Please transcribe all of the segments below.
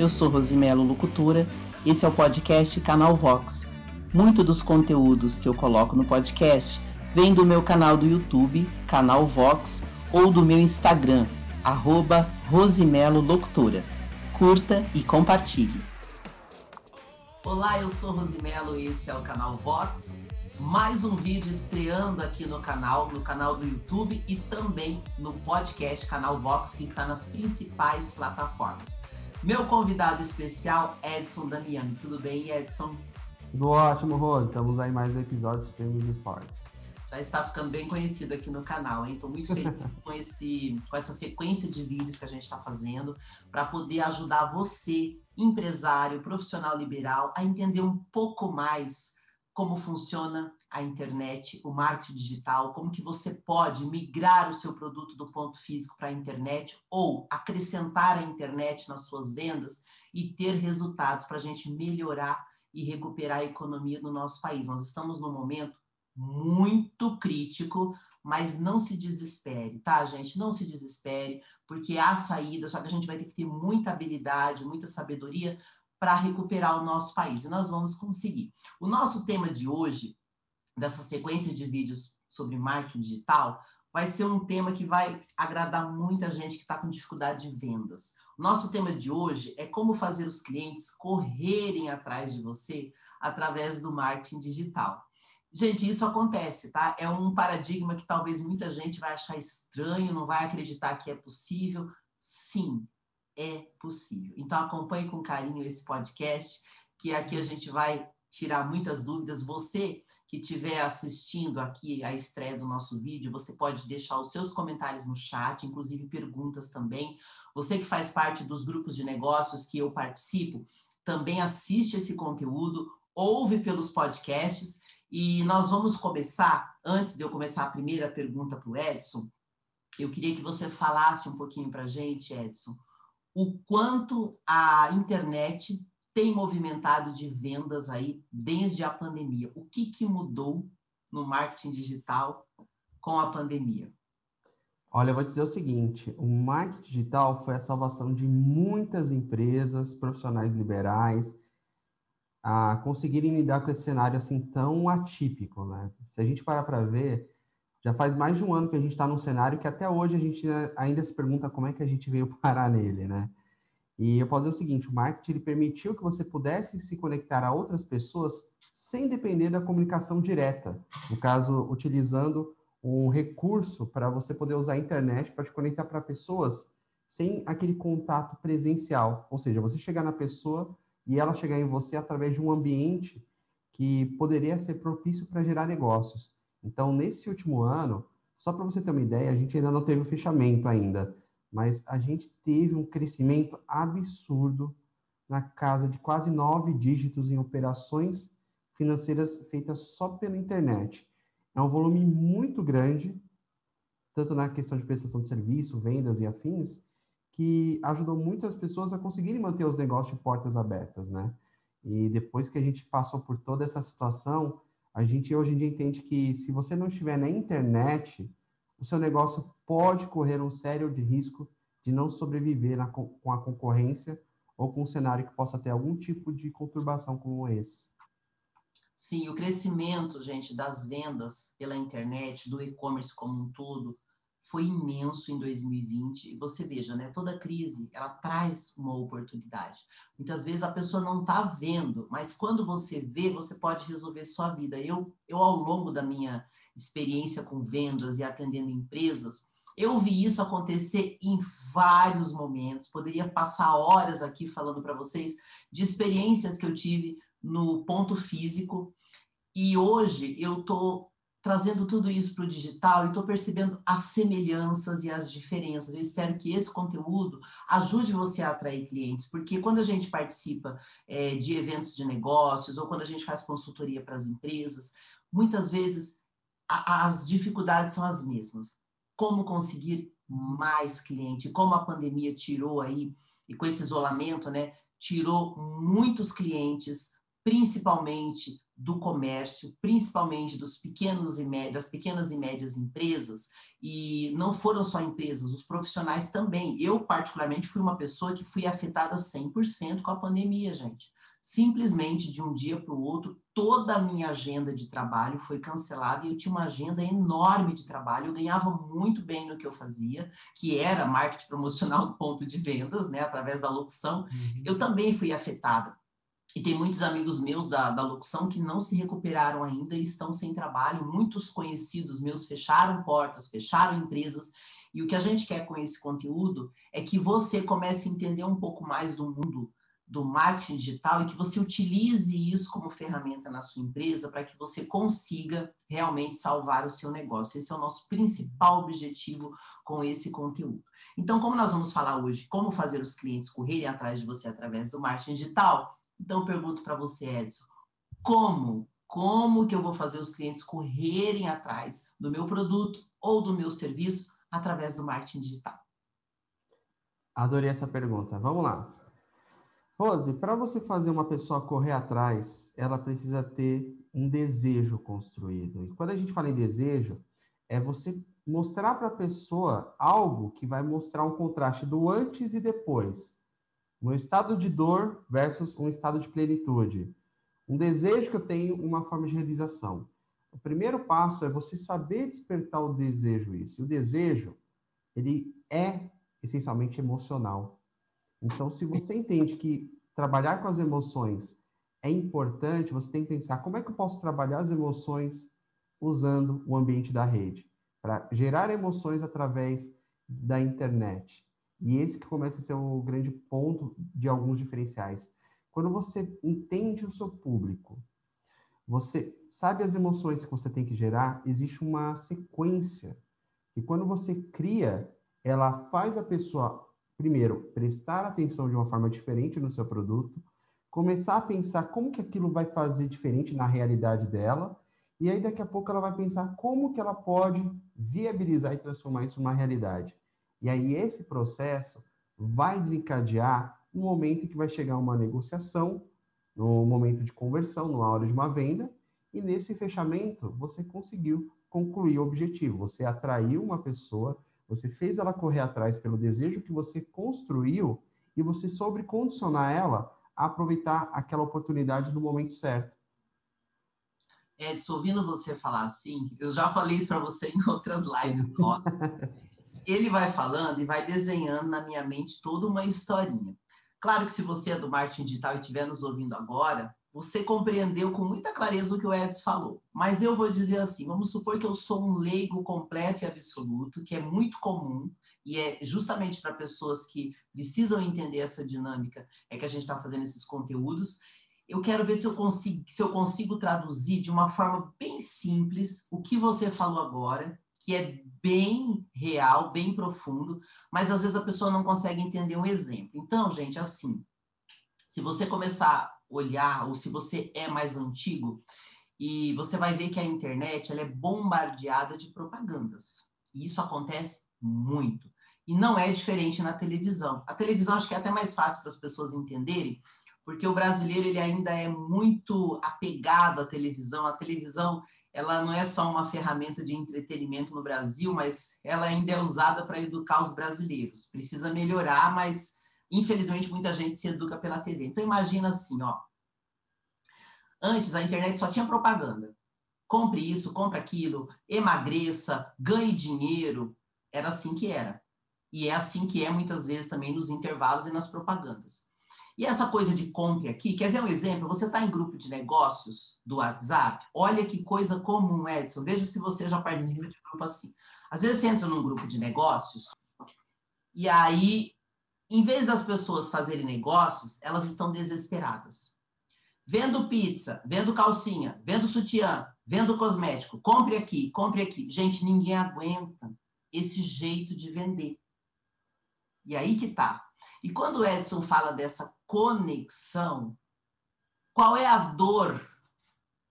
eu sou Rosimelo Locutora, esse é o podcast Canal Vox. Muito dos conteúdos que eu coloco no podcast vem do meu canal do YouTube, Canal Vox, ou do meu Instagram, arroba Rosimelo Locutora. Curta e compartilhe. Olá, eu sou Rosimelo e esse é o canal Vox. Mais um vídeo estreando aqui no canal, no canal do YouTube e também no podcast Canal Vox, que está nas principais plataformas. Meu convidado especial, Edson Damiani. Tudo bem, Edson? Tudo ótimo, Rose. Estamos aí mais um episódio de Filmes de Forte. Já está ficando bem conhecido aqui no canal, hein? Estou muito feliz com, esse, com essa sequência de vídeos que a gente está fazendo para poder ajudar você, empresário, profissional liberal, a entender um pouco mais como funciona a internet, o marketing digital, como que você pode migrar o seu produto do ponto físico para a internet ou acrescentar a internet nas suas vendas e ter resultados para a gente melhorar e recuperar a economia do nosso país. Nós estamos num momento muito crítico, mas não se desespere, tá, gente? Não se desespere, porque há saída, só que a gente vai ter que ter muita habilidade, muita sabedoria para recuperar o nosso país. E nós vamos conseguir. O nosso tema de hoje, dessa sequência de vídeos sobre marketing digital, vai ser um tema que vai agradar muita gente que está com dificuldade de vendas. Nosso tema de hoje é como fazer os clientes correrem atrás de você através do marketing digital. Gente, isso acontece, tá? É um paradigma que talvez muita gente vai achar estranho, não vai acreditar que é possível. Sim, é possível. Então acompanhe com carinho esse podcast, que aqui a gente vai tirar muitas dúvidas. Você que estiver assistindo aqui a estreia do nosso vídeo, você pode deixar os seus comentários no chat, inclusive perguntas também. Você que faz parte dos grupos de negócios que eu participo, também assiste esse conteúdo, ouve pelos podcasts e nós vamos começar, antes de eu começar a primeira pergunta para o Edson, eu queria que você falasse um pouquinho para a gente, Edson, o quanto a internet tem movimentado de vendas aí desde a pandemia. O que, que mudou no marketing digital com a pandemia? Olha, eu vou dizer o seguinte: o marketing digital foi a salvação de muitas empresas, profissionais liberais, a conseguirem lidar com esse cenário assim tão atípico, né? Se a gente parar para ver, já faz mais de um ano que a gente está num cenário que até hoje a gente ainda se pergunta como é que a gente veio parar nele, né? E eu posso dizer o seguinte, o marketing ele permitiu que você pudesse se conectar a outras pessoas sem depender da comunicação direta. No caso, utilizando um recurso para você poder usar a internet para te conectar para pessoas sem aquele contato presencial. Ou seja, você chegar na pessoa e ela chegar em você através de um ambiente que poderia ser propício para gerar negócios. Então, nesse último ano, só para você ter uma ideia, a gente ainda não teve o fechamento ainda, mas a gente teve um crescimento absurdo na casa de quase nove dígitos em operações financeiras feitas só pela internet. É um volume muito grande, tanto na questão de prestação de serviço, vendas e afins, que ajudou muitas pessoas a conseguirem manter os negócios de portas abertas, né? E depois que a gente passou por toda essa situação, a gente hoje em dia entende que se você não estiver na internet, o seu negócio pode correr um sério de risco de não sobreviver na, com a concorrência ou com um cenário que possa ter algum tipo de conturbação como esse. Sim, o crescimento, gente, das vendas pela internet, do e-commerce como um todo, foi imenso em 2020. E você veja, né? Toda crise, ela traz uma oportunidade. Muitas vezes a pessoa não está vendo, mas quando você vê, você pode resolver sua vida. Eu, eu ao longo da minha experiência com vendas e atendendo empresas, eu vi isso acontecer em vários momentos. Poderia passar horas aqui falando para vocês de experiências que eu tive no ponto físico. E hoje eu estou trazendo tudo isso para o digital e estou percebendo as semelhanças e as diferenças. Eu espero que esse conteúdo ajude você a atrair clientes, porque quando a gente participa é, de eventos de negócios ou quando a gente faz consultoria para as empresas, muitas vezes a, as dificuldades são as mesmas. Como conseguir mais cliente? Como a pandemia tirou aí, e com esse isolamento, né, tirou muitos clientes principalmente do comércio, principalmente dos pequenos e médias, das pequenas e médias empresas, e não foram só empresas, os profissionais também. Eu, particularmente, fui uma pessoa que fui afetada 100% com a pandemia, gente. Simplesmente de um dia para o outro, toda a minha agenda de trabalho foi cancelada e eu tinha uma agenda enorme de trabalho. Eu ganhava muito bem no que eu fazia, que era marketing promocional do ponto de vendas, né, através da locução. Uhum. Eu também fui afetada e tem muitos amigos meus da, da locução que não se recuperaram ainda e estão sem trabalho. Muitos conhecidos meus fecharam portas, fecharam empresas. E o que a gente quer com esse conteúdo é que você comece a entender um pouco mais do mundo do marketing digital e que você utilize isso como ferramenta na sua empresa para que você consiga realmente salvar o seu negócio. Esse é o nosso principal objetivo com esse conteúdo. Então, como nós vamos falar hoje, como fazer os clientes correrem atrás de você através do marketing digital, então, pergunto para você, Edson, como? Como que eu vou fazer os clientes correrem atrás do meu produto ou do meu serviço através do marketing digital? Adorei essa pergunta. Vamos lá. Rose, para você fazer uma pessoa correr atrás, ela precisa ter um desejo construído. E quando a gente fala em desejo, é você mostrar para a pessoa algo que vai mostrar um contraste do antes e depois um estado de dor versus um estado de plenitude. Um desejo que eu tenho, uma forma de realização. O primeiro passo é você saber despertar o desejo isso. E o desejo, ele é essencialmente emocional. Então, se você entende que trabalhar com as emoções é importante, você tem que pensar como é que eu posso trabalhar as emoções usando o ambiente da rede para gerar emoções através da internet. E esse que começa a ser o grande ponto de alguns diferenciais. Quando você entende o seu público, você sabe as emoções que você tem que gerar, existe uma sequência. E quando você cria, ela faz a pessoa, primeiro, prestar atenção de uma forma diferente no seu produto, começar a pensar como que aquilo vai fazer diferente na realidade dela, e aí daqui a pouco ela vai pensar como que ela pode viabilizar e transformar isso numa realidade. E aí esse processo vai desencadear um momento em que vai chegar uma negociação, no momento de conversão, na hora de uma venda, e nesse fechamento você conseguiu concluir o objetivo. Você atraiu uma pessoa, você fez ela correr atrás pelo desejo que você construiu e você soube condicionar ela a aproveitar aquela oportunidade no momento certo. Edson, ouvindo você falar assim, eu já falei isso para você em outras lives nossas. ele vai falando e vai desenhando na minha mente toda uma historinha. Claro que se você é do marketing digital e estiver nos ouvindo agora, você compreendeu com muita clareza o que o Edson falou. Mas eu vou dizer assim: vamos supor que eu sou um leigo completo e absoluto, que é muito comum, e é justamente para pessoas que precisam entender essa dinâmica é que a gente está fazendo esses conteúdos. Eu quero ver se eu, consigo, se eu consigo traduzir de uma forma bem simples o que você falou agora que é bem real, bem profundo, mas às vezes a pessoa não consegue entender um exemplo. Então, gente, assim, se você começar olhar, ou se você é mais antigo, e você vai ver que a internet ela é bombardeada de propagandas. E isso acontece muito. E não é diferente na televisão. A televisão acho que é até mais fácil para as pessoas entenderem, porque o brasileiro ele ainda é muito apegado à televisão. A televisão ela não é só uma ferramenta de entretenimento no Brasil, mas ela ainda é usada para educar os brasileiros. Precisa melhorar, mas infelizmente muita gente se educa pela TV. Então imagina assim, ó. Antes a internet só tinha propaganda. Compre isso, compre aquilo, emagreça, ganhe dinheiro. Era assim que era. E é assim que é muitas vezes também nos intervalos e nas propagandas. E essa coisa de compre aqui, quer ver um exemplo? Você está em grupo de negócios do WhatsApp, olha que coisa comum, Edson. Veja se você já participa de grupo assim. Às vezes você entra num grupo de negócios e aí, em vez das pessoas fazerem negócios, elas estão desesperadas. Vendo pizza, vendo calcinha, vendo sutiã, vendo cosmético, compre aqui, compre aqui. Gente, ninguém aguenta esse jeito de vender. E aí que tá. E quando o Edson fala dessa conexão, qual é a dor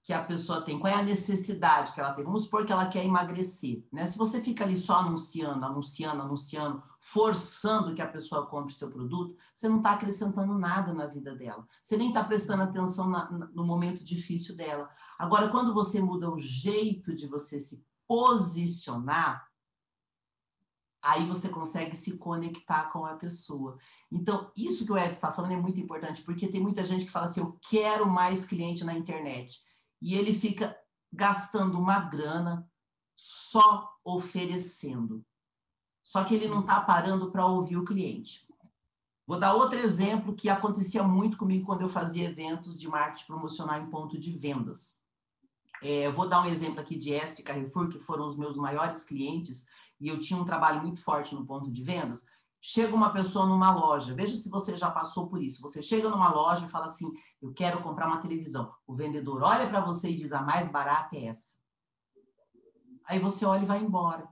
que a pessoa tem? Qual é a necessidade que ela tem? Vamos supor que ela quer emagrecer, né? Se você fica ali só anunciando, anunciando, anunciando, forçando que a pessoa compre seu produto, você não está acrescentando nada na vida dela. Você nem está prestando atenção na, no momento difícil dela. Agora, quando você muda o jeito de você se posicionar, aí você consegue se conectar com a pessoa. Então, isso que o Edson está falando é muito importante, porque tem muita gente que fala assim: eu quero mais cliente na internet. E ele fica gastando uma grana só oferecendo. Só que ele não está parando para ouvir o cliente. Vou dar outro exemplo que acontecia muito comigo quando eu fazia eventos de marketing promocional em ponto de vendas. É, vou dar um exemplo aqui de Este Carrefour, que foram os meus maiores clientes, e eu tinha um trabalho muito forte no ponto de vendas. Chega uma pessoa numa loja, veja se você já passou por isso. Você chega numa loja e fala assim: Eu quero comprar uma televisão. O vendedor olha para você e diz: A mais barata é essa. Aí você olha e vai embora.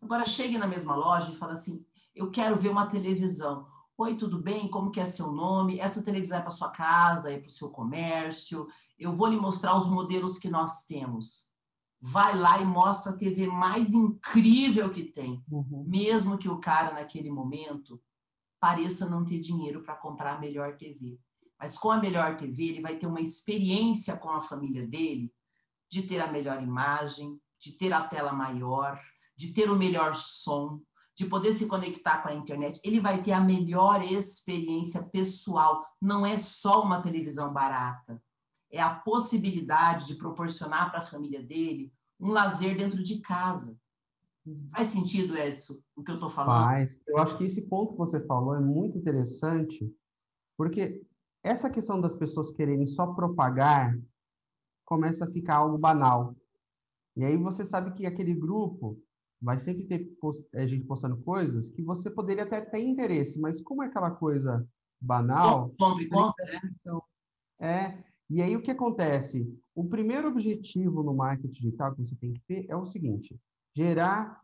Agora chegue na mesma loja e fala assim: eu quero ver uma televisão. Oi, tudo bem? Como que é seu nome? Essa televisão é para sua casa, é para o seu comércio. Eu vou lhe mostrar os modelos que nós temos. Vai lá e mostra a TV mais incrível que tem. Uhum. Mesmo que o cara, naquele momento, pareça não ter dinheiro para comprar a melhor TV. Mas com a melhor TV, ele vai ter uma experiência com a família dele de ter a melhor imagem, de ter a tela maior, de ter o melhor som, de poder se conectar com a internet, ele vai ter a melhor experiência pessoal. Não é só uma televisão barata, é a possibilidade de proporcionar para a família dele um lazer dentro de casa. Faz sentido, Edson, o que eu estou falando? Faz. Eu acho que esse ponto que você falou é muito interessante, porque essa questão das pessoas quererem só propagar começa a ficar algo banal. E aí você sabe que aquele grupo vai sempre ter post, é, gente postando coisas que você poderia até ter interesse, mas como é aquela coisa banal. Compre, compre, né? É. E aí o que acontece? O primeiro objetivo no marketing digital que você tem que ter é o seguinte: gerar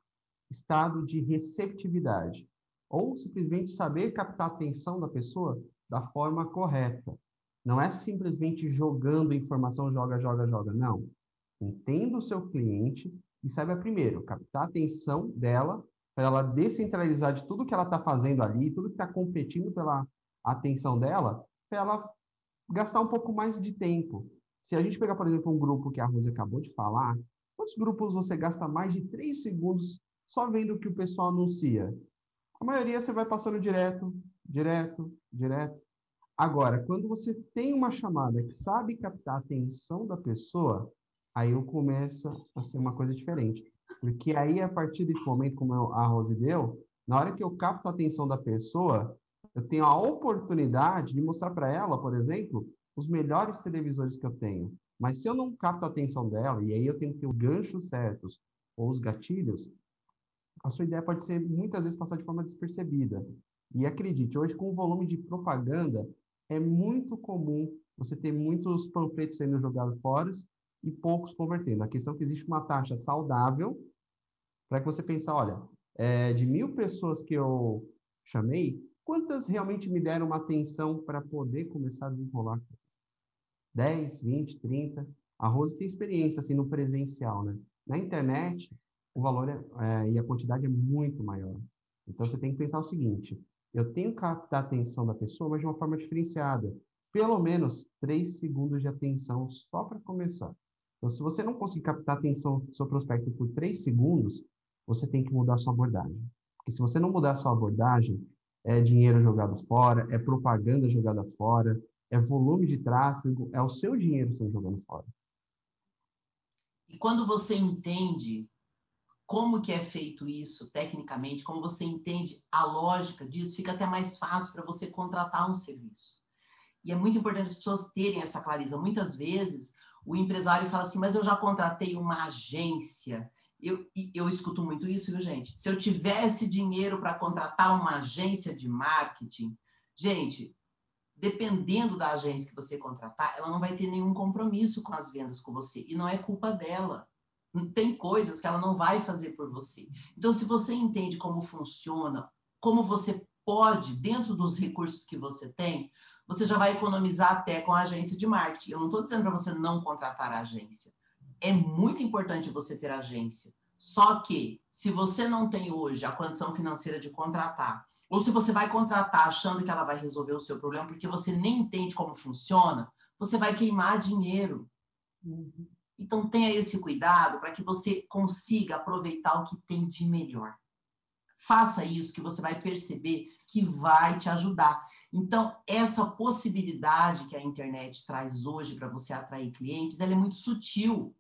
estado de receptividade. Ou simplesmente saber captar a atenção da pessoa da forma correta. Não é simplesmente jogando informação, joga, joga, joga. Não. Entenda o seu cliente, e saiba primeiro captar a atenção dela para ela descentralizar de tudo que ela está fazendo ali, tudo que está competindo pela atenção dela, para ela gastar um pouco mais de tempo. Se a gente pegar, por exemplo, um grupo que a Rosa acabou de falar, quantos grupos você gasta mais de três segundos só vendo o que o pessoal anuncia? A maioria você vai passando direto, direto, direto. Agora, quando você tem uma chamada que sabe captar a atenção da pessoa, aí eu começa a ser uma coisa diferente. Porque aí, a partir desse momento, como a Rose deu, na hora que eu capto a atenção da pessoa, eu tenho a oportunidade de mostrar para ela, por exemplo, os melhores televisores que eu tenho. Mas se eu não capto a atenção dela, e aí eu tenho que ter os ganchos certos ou os gatilhos, a sua ideia pode ser muitas vezes passar de forma despercebida. E acredite, hoje com o volume de propaganda, é muito comum você ter muitos panfletos sendo jogados fora e poucos convertendo. A questão é que existe uma taxa saudável para que você pense, olha, é, de mil pessoas que eu chamei, quantas realmente me deram uma atenção para poder começar a desenrolar? 10, 20, 30. A Rose tem experiência assim no presencial, né? Na internet, o valor é, é, e a quantidade é muito maior. Então você tem que pensar o seguinte: eu tenho que captar a atenção da pessoa, mas de uma forma diferenciada. Pelo menos 3 segundos de atenção só para começar. Então, se você não conseguir captar a atenção do seu prospecto por três segundos, você tem que mudar sua abordagem. Porque se você não mudar sua abordagem, é dinheiro jogado fora, é propaganda jogada fora, é volume de tráfego, é o seu dinheiro sendo jogado fora. E quando você entende como que é feito isso tecnicamente, como você entende a lógica disso, fica até mais fácil para você contratar um serviço. E é muito importante as pessoas terem essa clareza. Muitas vezes o empresário fala assim, mas eu já contratei uma agência. Eu, eu escuto muito isso, viu, gente? Se eu tivesse dinheiro para contratar uma agência de marketing, gente, dependendo da agência que você contratar, ela não vai ter nenhum compromisso com as vendas com você. E não é culpa dela. Tem coisas que ela não vai fazer por você. Então, se você entende como funciona, como você pode, dentro dos recursos que você tem, você já vai economizar até com a agência de marketing. Eu não estou dizendo para você não contratar a agência. É muito importante você ter agência. Só que, se você não tem hoje a condição financeira de contratar, ou se você vai contratar achando que ela vai resolver o seu problema porque você nem entende como funciona, você vai queimar dinheiro. Uhum. Então tenha esse cuidado para que você consiga aproveitar o que tem de melhor. Faça isso que você vai perceber que vai te ajudar. Então, essa possibilidade que a internet traz hoje para você atrair clientes, ela é muito sutil.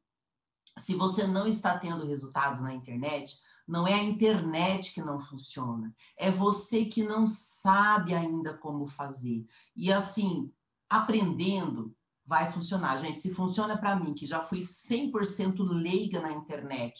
Se você não está tendo resultados na internet, não é a internet que não funciona, é você que não sabe ainda como fazer. E assim, aprendendo vai funcionar. Gente, se funciona para mim, que já fui 100% leiga na internet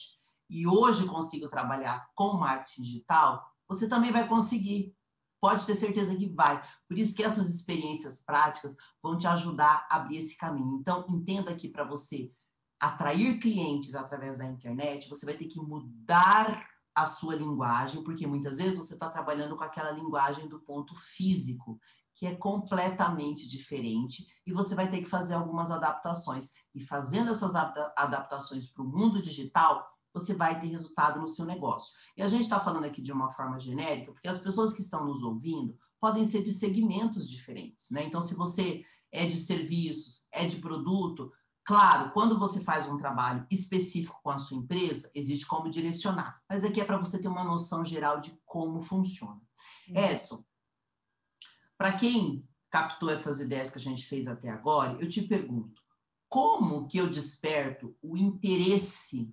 e hoje consigo trabalhar com marketing digital, você também vai conseguir. Pode ter certeza que vai. Por isso que essas experiências práticas vão te ajudar a abrir esse caminho. Então, entenda que para você atrair clientes através da internet, você vai ter que mudar a sua linguagem, porque muitas vezes você está trabalhando com aquela linguagem do ponto físico, que é completamente diferente, e você vai ter que fazer algumas adaptações. E fazendo essas adaptações para o mundo digital, você vai ter resultado no seu negócio. E a gente está falando aqui de uma forma genérica, porque as pessoas que estão nos ouvindo podem ser de segmentos diferentes, né? Então, se você é de serviços, é de produto, claro, quando você faz um trabalho específico com a sua empresa, existe como direcionar. Mas aqui é para você ter uma noção geral de como funciona. Hum. Edson, para quem captou essas ideias que a gente fez até agora, eu te pergunto, como que eu desperto o interesse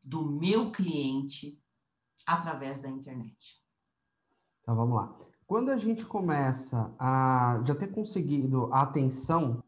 do meu cliente através da internet. Então vamos lá. Quando a gente começa a já ter conseguido a atenção,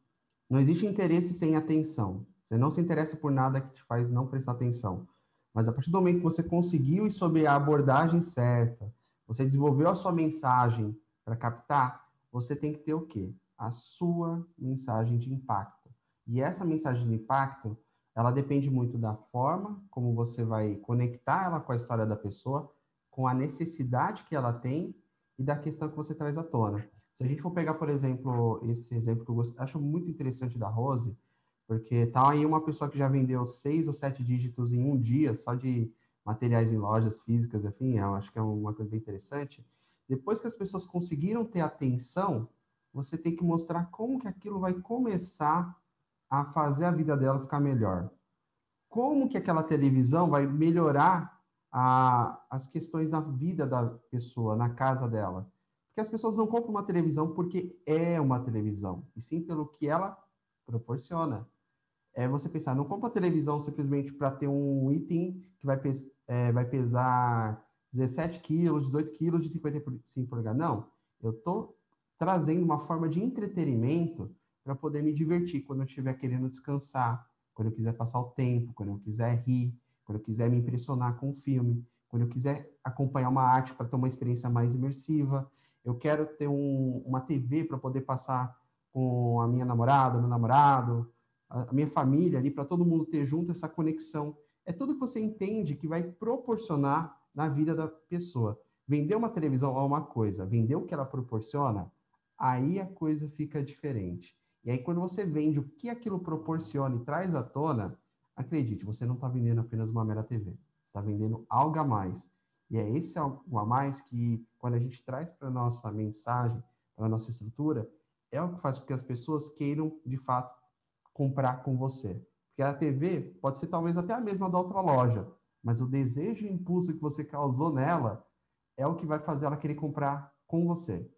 não existe interesse sem atenção. Você não se interessa por nada que te faz não prestar atenção. Mas a partir do momento que você conseguiu e sob a abordagem certa, você desenvolveu a sua mensagem para captar, você tem que ter o quê? A sua mensagem de impacto. E essa mensagem de impacto, ela depende muito da forma como você vai conectar ela com a história da pessoa, com a necessidade que ela tem e da questão que você traz à tona. Se a gente for pegar, por exemplo, esse exemplo que eu acho muito interessante da Rose, porque tá aí uma pessoa que já vendeu seis ou sete dígitos em um dia, só de materiais em lojas físicas, enfim, eu acho que é uma coisa bem interessante. Depois que as pessoas conseguiram ter atenção, você tem que mostrar como que aquilo vai começar a fazer a vida dela ficar melhor. Como que aquela televisão vai melhorar a, as questões da vida da pessoa, na casa dela? Porque as pessoas não compram uma televisão porque é uma televisão, e sim pelo que ela proporciona. É você pensar, não compra televisão simplesmente para ter um item que vai, é, vai pesar 17 quilos, 18 quilos de 55 polegadas. Não, eu estou trazendo uma forma de entretenimento para poder me divertir quando eu estiver querendo descansar, quando eu quiser passar o tempo, quando eu quiser rir, quando eu quiser me impressionar com um filme, quando eu quiser acompanhar uma arte para ter uma experiência mais imersiva. Eu quero ter um, uma TV para poder passar com a minha namorada, meu namorado, a minha família ali, para todo mundo ter junto essa conexão. É tudo que você entende que vai proporcionar na vida da pessoa. Vender uma televisão é uma coisa, vender o que ela proporciona, aí a coisa fica diferente. E aí, quando você vende o que aquilo proporciona e traz à tona, acredite, você não está vendendo apenas uma mera TV. Está vendendo algo a mais. E é esse algo a mais que, quando a gente traz para a nossa mensagem, para a nossa estrutura, é o que faz com que as pessoas queiram, de fato, comprar com você. Porque a TV pode ser talvez até a mesma da outra loja, mas o desejo e impulso que você causou nela é o que vai fazer ela querer comprar com você.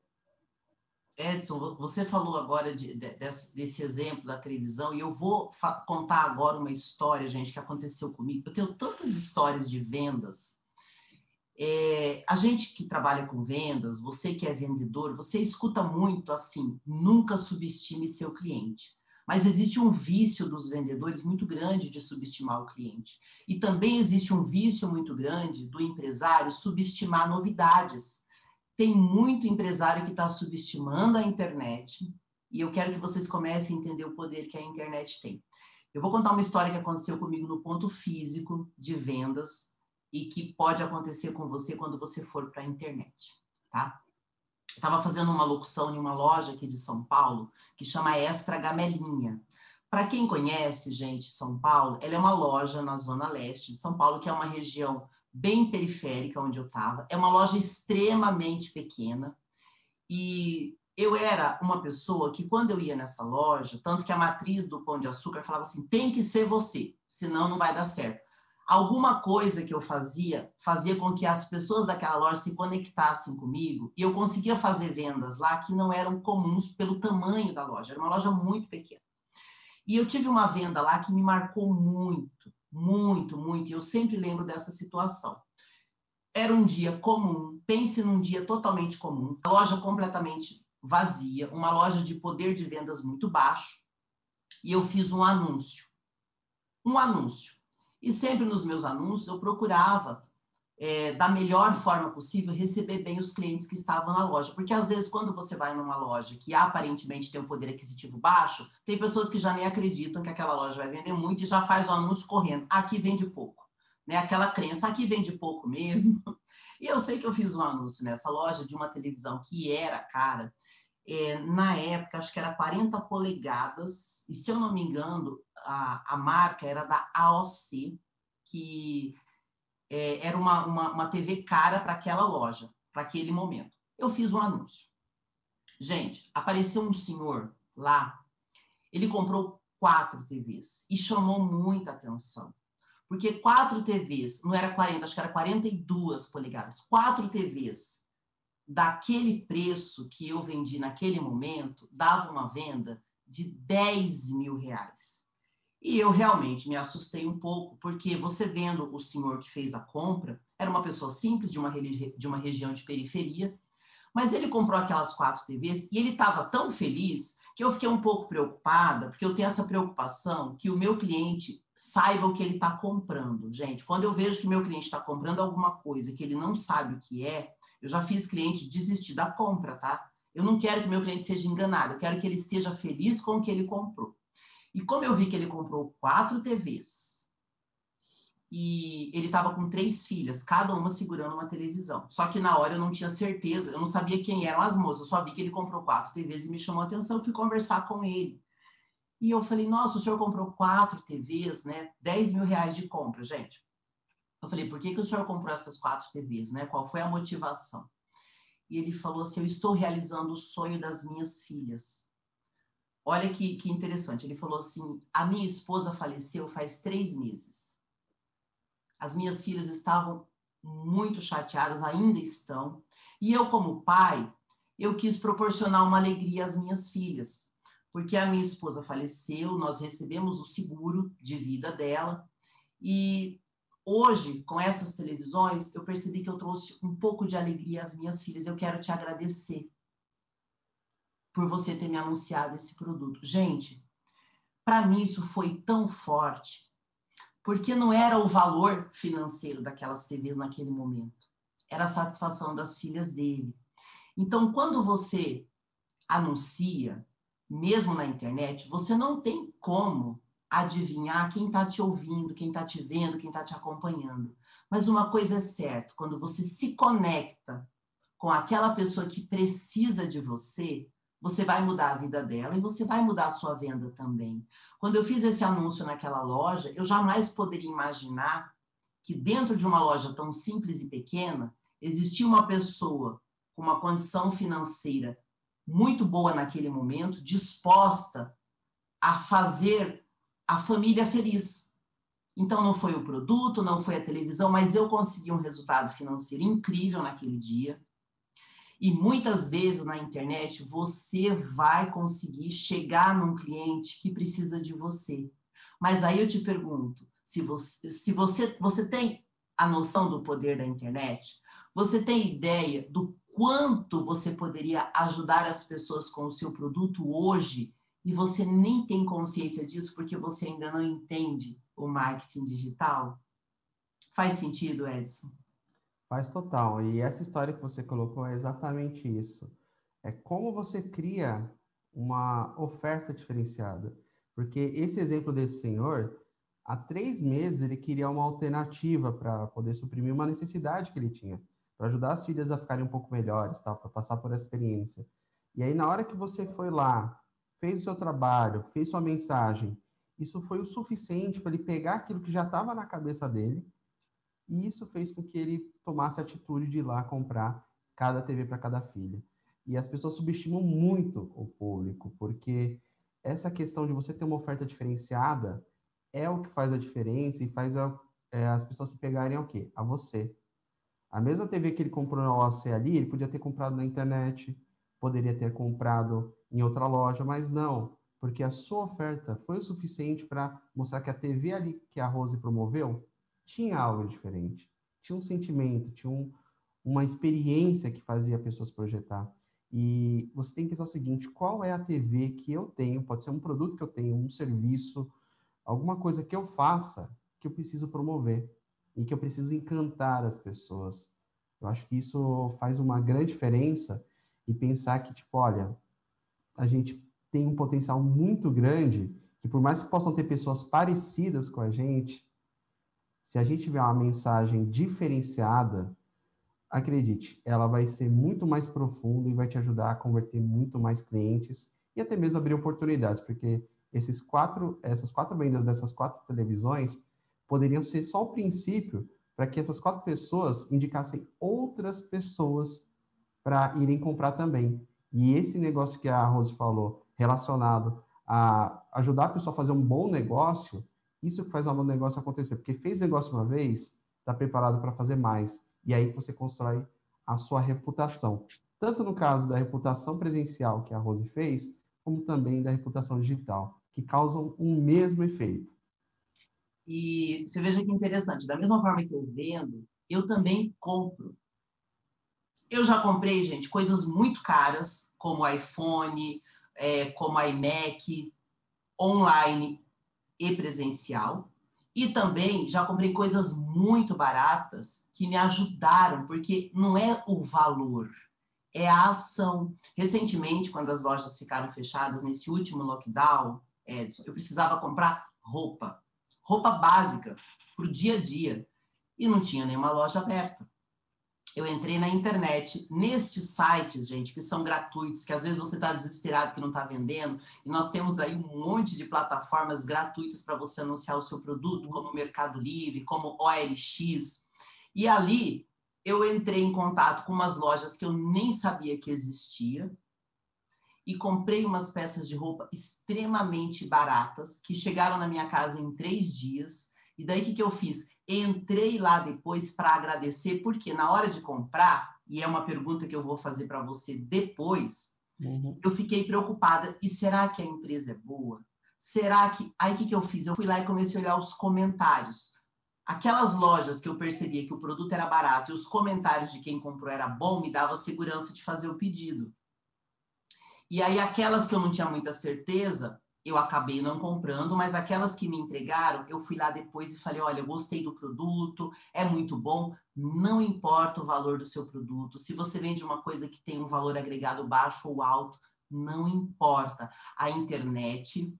Edson, você falou agora de, de, desse, desse, exemplo da televisão e eu vou contar agora uma história, gente, que aconteceu comigo. Eu tenho tantas histórias de vendas. É, a gente que trabalha com vendas, você que é vendedor, você escuta muito assim: nunca subestime seu cliente. Mas existe um vício dos vendedores muito grande de subestimar o cliente. E também existe um vício muito grande do empresário subestimar novidades tem muito empresário que está subestimando a internet e eu quero que vocês comecem a entender o poder que a internet tem. Eu vou contar uma história que aconteceu comigo no ponto físico de vendas e que pode acontecer com você quando você for para a internet, tá? Estava fazendo uma locução em uma loja aqui de São Paulo que chama Extra Gamelinha. Para quem conhece, gente, São Paulo, ela é uma loja na zona leste de São Paulo, que é uma região bem periférica onde eu estava. É uma loja extremamente pequena. E eu era uma pessoa que, quando eu ia nessa loja, tanto que a matriz do Pão de Açúcar falava assim: tem que ser você, senão não vai dar certo. Alguma coisa que eu fazia fazia com que as pessoas daquela loja se conectassem comigo e eu conseguia fazer vendas lá que não eram comuns pelo tamanho da loja. Era uma loja muito pequena. E eu tive uma venda lá que me marcou muito, muito, muito. E eu sempre lembro dessa situação. Era um dia comum, pense num dia totalmente comum, a loja completamente vazia, uma loja de poder de vendas muito baixo, e eu fiz um anúncio. Um anúncio. E sempre nos meus anúncios eu procurava, é, da melhor forma possível, receber bem os clientes que estavam na loja. Porque às vezes, quando você vai numa loja que aparentemente tem um poder aquisitivo baixo, tem pessoas que já nem acreditam que aquela loja vai vender muito e já faz o anúncio correndo. Aqui vende pouco. Né? Aquela crença, aqui vende pouco mesmo. E eu sei que eu fiz um anúncio nessa loja de uma televisão que era cara, é, na época, acho que era 40 polegadas, e se eu não me engano, a, a marca era da AOC, que é, era uma, uma, uma TV cara para aquela loja, para aquele momento. Eu fiz um anúncio. Gente, apareceu um senhor lá, ele comprou quatro TVs e chamou muita atenção. Porque quatro TVs, não era 40, acho que era 42 polegadas, quatro TVs daquele preço que eu vendi naquele momento, dava uma venda de 10 mil reais. E eu realmente me assustei um pouco, porque você vendo o senhor que fez a compra, era uma pessoa simples, de uma, de uma região de periferia, mas ele comprou aquelas quatro TVs e ele estava tão feliz que eu fiquei um pouco preocupada, porque eu tenho essa preocupação que o meu cliente saiba o que ele está comprando. Gente, quando eu vejo que meu cliente está comprando alguma coisa que ele não sabe o que é, eu já fiz cliente desistir da compra, tá? Eu não quero que meu cliente seja enganado, eu quero que ele esteja feliz com o que ele comprou. E como eu vi que ele comprou quatro TVs e ele estava com três filhas, cada uma segurando uma televisão. Só que na hora eu não tinha certeza, eu não sabia quem eram as moças, eu só vi que ele comprou quatro TVs e me chamou a atenção, eu fui conversar com ele. E eu falei, nossa, o senhor comprou quatro TVs, né? 10 mil reais de compra, gente. Eu falei, por que, que o senhor comprou essas quatro TVs, né? Qual foi a motivação? E ele falou assim, eu estou realizando o sonho das minhas filhas. Olha que, que interessante. Ele falou assim, a minha esposa faleceu faz três meses. As minhas filhas estavam muito chateadas, ainda estão. E eu, como pai, eu quis proporcionar uma alegria às minhas filhas. Porque a minha esposa faleceu, nós recebemos o seguro de vida dela. E hoje, com essas televisões, eu percebi que eu trouxe um pouco de alegria às minhas filhas. Eu quero te agradecer por você ter me anunciado esse produto. Gente, para mim isso foi tão forte, porque não era o valor financeiro daquelas TVs naquele momento, era a satisfação das filhas dele. Então, quando você anuncia, mesmo na internet, você não tem como adivinhar quem está te ouvindo, quem está te vendo, quem está te acompanhando. Mas uma coisa é certa: quando você se conecta com aquela pessoa que precisa de você, você vai mudar a vida dela e você vai mudar a sua venda também. Quando eu fiz esse anúncio naquela loja, eu jamais poderia imaginar que dentro de uma loja tão simples e pequena existia uma pessoa com uma condição financeira muito boa naquele momento, disposta a fazer a família feliz. Então não foi o produto, não foi a televisão, mas eu consegui um resultado financeiro incrível naquele dia. E muitas vezes na internet você vai conseguir chegar num cliente que precisa de você. Mas aí eu te pergunto, se você, se você, você tem a noção do poder da internet, você tem ideia do quanto você poderia ajudar as pessoas com o seu produto hoje e você nem tem consciência disso porque você ainda não entende o marketing digital? Faz sentido, Edson? Faz total. E essa história que você colocou é exatamente isso. É como você cria uma oferta diferenciada. Porque esse exemplo desse senhor, há três meses ele queria uma alternativa para poder suprimir uma necessidade que ele tinha, para ajudar as filhas a ficarem um pouco melhores, para passar por essa experiência. E aí, na hora que você foi lá fez o seu trabalho, fez sua mensagem, isso foi o suficiente para ele pegar aquilo que já estava na cabeça dele e isso fez com que ele tomasse a atitude de ir lá comprar cada TV para cada filha. E as pessoas subestimam muito o público, porque essa questão de você ter uma oferta diferenciada é o que faz a diferença e faz a, é, as pessoas se pegarem ao quê? A você. A mesma TV que ele comprou na OC ali, ele podia ter comprado na internet, poderia ter comprado em outra loja, mas não, porque a sua oferta foi o suficiente para mostrar que a TV ali que a Rose promoveu tinha algo diferente, tinha um sentimento, tinha um, uma experiência que fazia pessoas projetar. E você tem que pensar o seguinte: qual é a TV que eu tenho? Pode ser um produto que eu tenho, um serviço, alguma coisa que eu faça que eu preciso promover e que eu preciso encantar as pessoas. Eu acho que isso faz uma grande diferença e pensar que, tipo, olha, a gente tem um potencial muito grande que por mais que possam ter pessoas parecidas com a gente, se a gente tiver uma mensagem diferenciada, acredite, ela vai ser muito mais profunda e vai te ajudar a converter muito mais clientes e até mesmo abrir oportunidades, porque esses quatro, essas quatro vendas dessas quatro televisões poderiam ser só o princípio para que essas quatro pessoas indicassem outras pessoas para irem comprar também. E esse negócio que a Rose falou, relacionado a ajudar a pessoa a fazer um bom negócio, isso que faz um bom negócio acontecer. Porque fez negócio uma vez, está preparado para fazer mais. E aí você constrói a sua reputação. Tanto no caso da reputação presencial que a Rose fez, como também da reputação digital, que causam o um mesmo efeito. E você veja que interessante, da mesma forma que eu vendo, eu também compro. Eu já comprei, gente, coisas muito caras, como iPhone, é, como iMac, online e presencial. E também já comprei coisas muito baratas que me ajudaram, porque não é o valor, é a ação. Recentemente, quando as lojas ficaram fechadas nesse último lockdown, Edson, eu precisava comprar roupa, roupa básica para o dia a dia, e não tinha nenhuma loja aberta eu entrei na internet, nestes sites, gente, que são gratuitos, que às vezes você está desesperado que não está vendendo, e nós temos aí um monte de plataformas gratuitas para você anunciar o seu produto, como Mercado Livre, como OLX. E ali eu entrei em contato com umas lojas que eu nem sabia que existia e comprei umas peças de roupa extremamente baratas que chegaram na minha casa em três dias. E daí o que, que eu fiz? Entrei lá depois para agradecer, porque na hora de comprar, e é uma pergunta que eu vou fazer para você depois, uhum. eu fiquei preocupada. E será que a empresa é boa? Será que. Aí o que, que eu fiz? Eu fui lá e comecei a olhar os comentários. Aquelas lojas que eu percebia que o produto era barato e os comentários de quem comprou era bom, me dava segurança de fazer o pedido. E aí, aquelas que eu não tinha muita certeza, eu acabei não comprando, mas aquelas que me entregaram, eu fui lá depois e falei: olha, eu gostei do produto, é muito bom, não importa o valor do seu produto. Se você vende uma coisa que tem um valor agregado baixo ou alto, não importa. A internet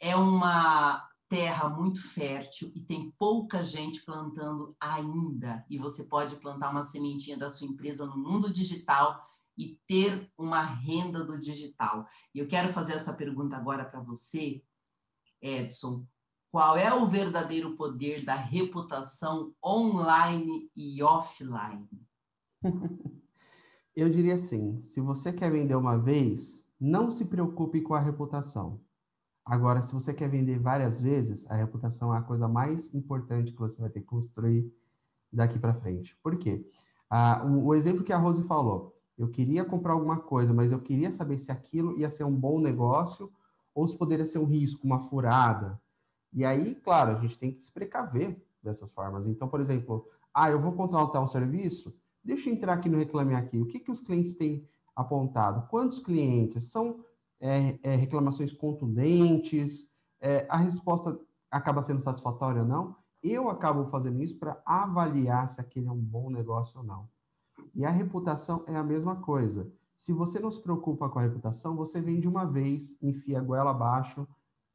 é uma terra muito fértil e tem pouca gente plantando ainda. E você pode plantar uma sementinha da sua empresa no mundo digital e ter uma renda do digital. E eu quero fazer essa pergunta agora para você, Edson. Qual é o verdadeiro poder da reputação online e offline? Eu diria assim: se você quer vender uma vez, não se preocupe com a reputação. Agora, se você quer vender várias vezes, a reputação é a coisa mais importante que você vai ter que construir daqui para frente. Por quê? Ah, o, o exemplo que a Rose falou, eu queria comprar alguma coisa, mas eu queria saber se aquilo ia ser um bom negócio ou se poderia ser um risco, uma furada. E aí, claro, a gente tem que se precaver dessas formas. Então, por exemplo, ah, eu vou contratar um serviço, deixa eu entrar aqui no Reclame Aqui. O que, que os clientes têm apontado? Quantos clientes? São é, é, reclamações contundentes? É, a resposta acaba sendo satisfatória ou não? Eu acabo fazendo isso para avaliar se aquele é um bom negócio ou não. E a reputação é a mesma coisa. Se você não se preocupa com a reputação, você vende uma vez, enfia a goela abaixo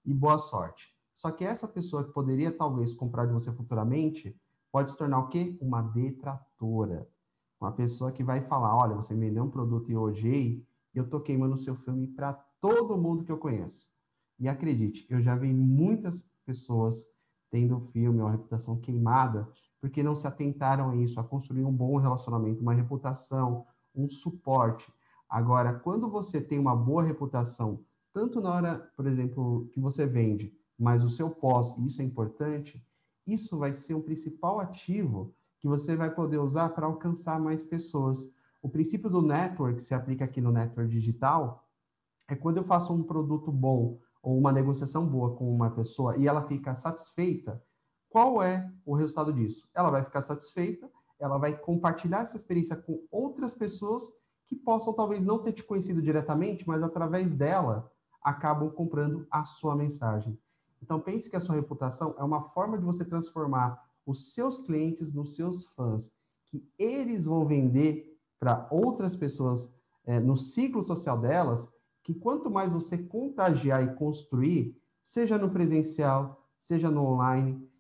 e boa sorte. Só que essa pessoa que poderia talvez comprar de você futuramente pode se tornar o quê? Uma detratora. Uma pessoa que vai falar: olha, você me deu um produto e eu odiei, eu tô queimando o seu filme para todo mundo que eu conheço. E acredite, eu já vi muitas pessoas tendo o filme ou reputação queimada porque não se atentaram a isso, a construir um bom relacionamento, uma reputação, um suporte. Agora, quando você tem uma boa reputação, tanto na hora, por exemplo, que você vende, mas o seu pós, isso é importante, isso vai ser um principal ativo que você vai poder usar para alcançar mais pessoas. O princípio do network se aplica aqui no network digital, é quando eu faço um produto bom ou uma negociação boa com uma pessoa e ela fica satisfeita, qual é o resultado disso? Ela vai ficar satisfeita, ela vai compartilhar essa experiência com outras pessoas que possam talvez não ter te conhecido diretamente, mas através dela acabam comprando a sua mensagem. Então pense que a sua reputação é uma forma de você transformar os seus clientes nos seus fãs, que eles vão vender para outras pessoas é, no ciclo social delas, que quanto mais você contagiar e construir, seja no presencial, seja no online,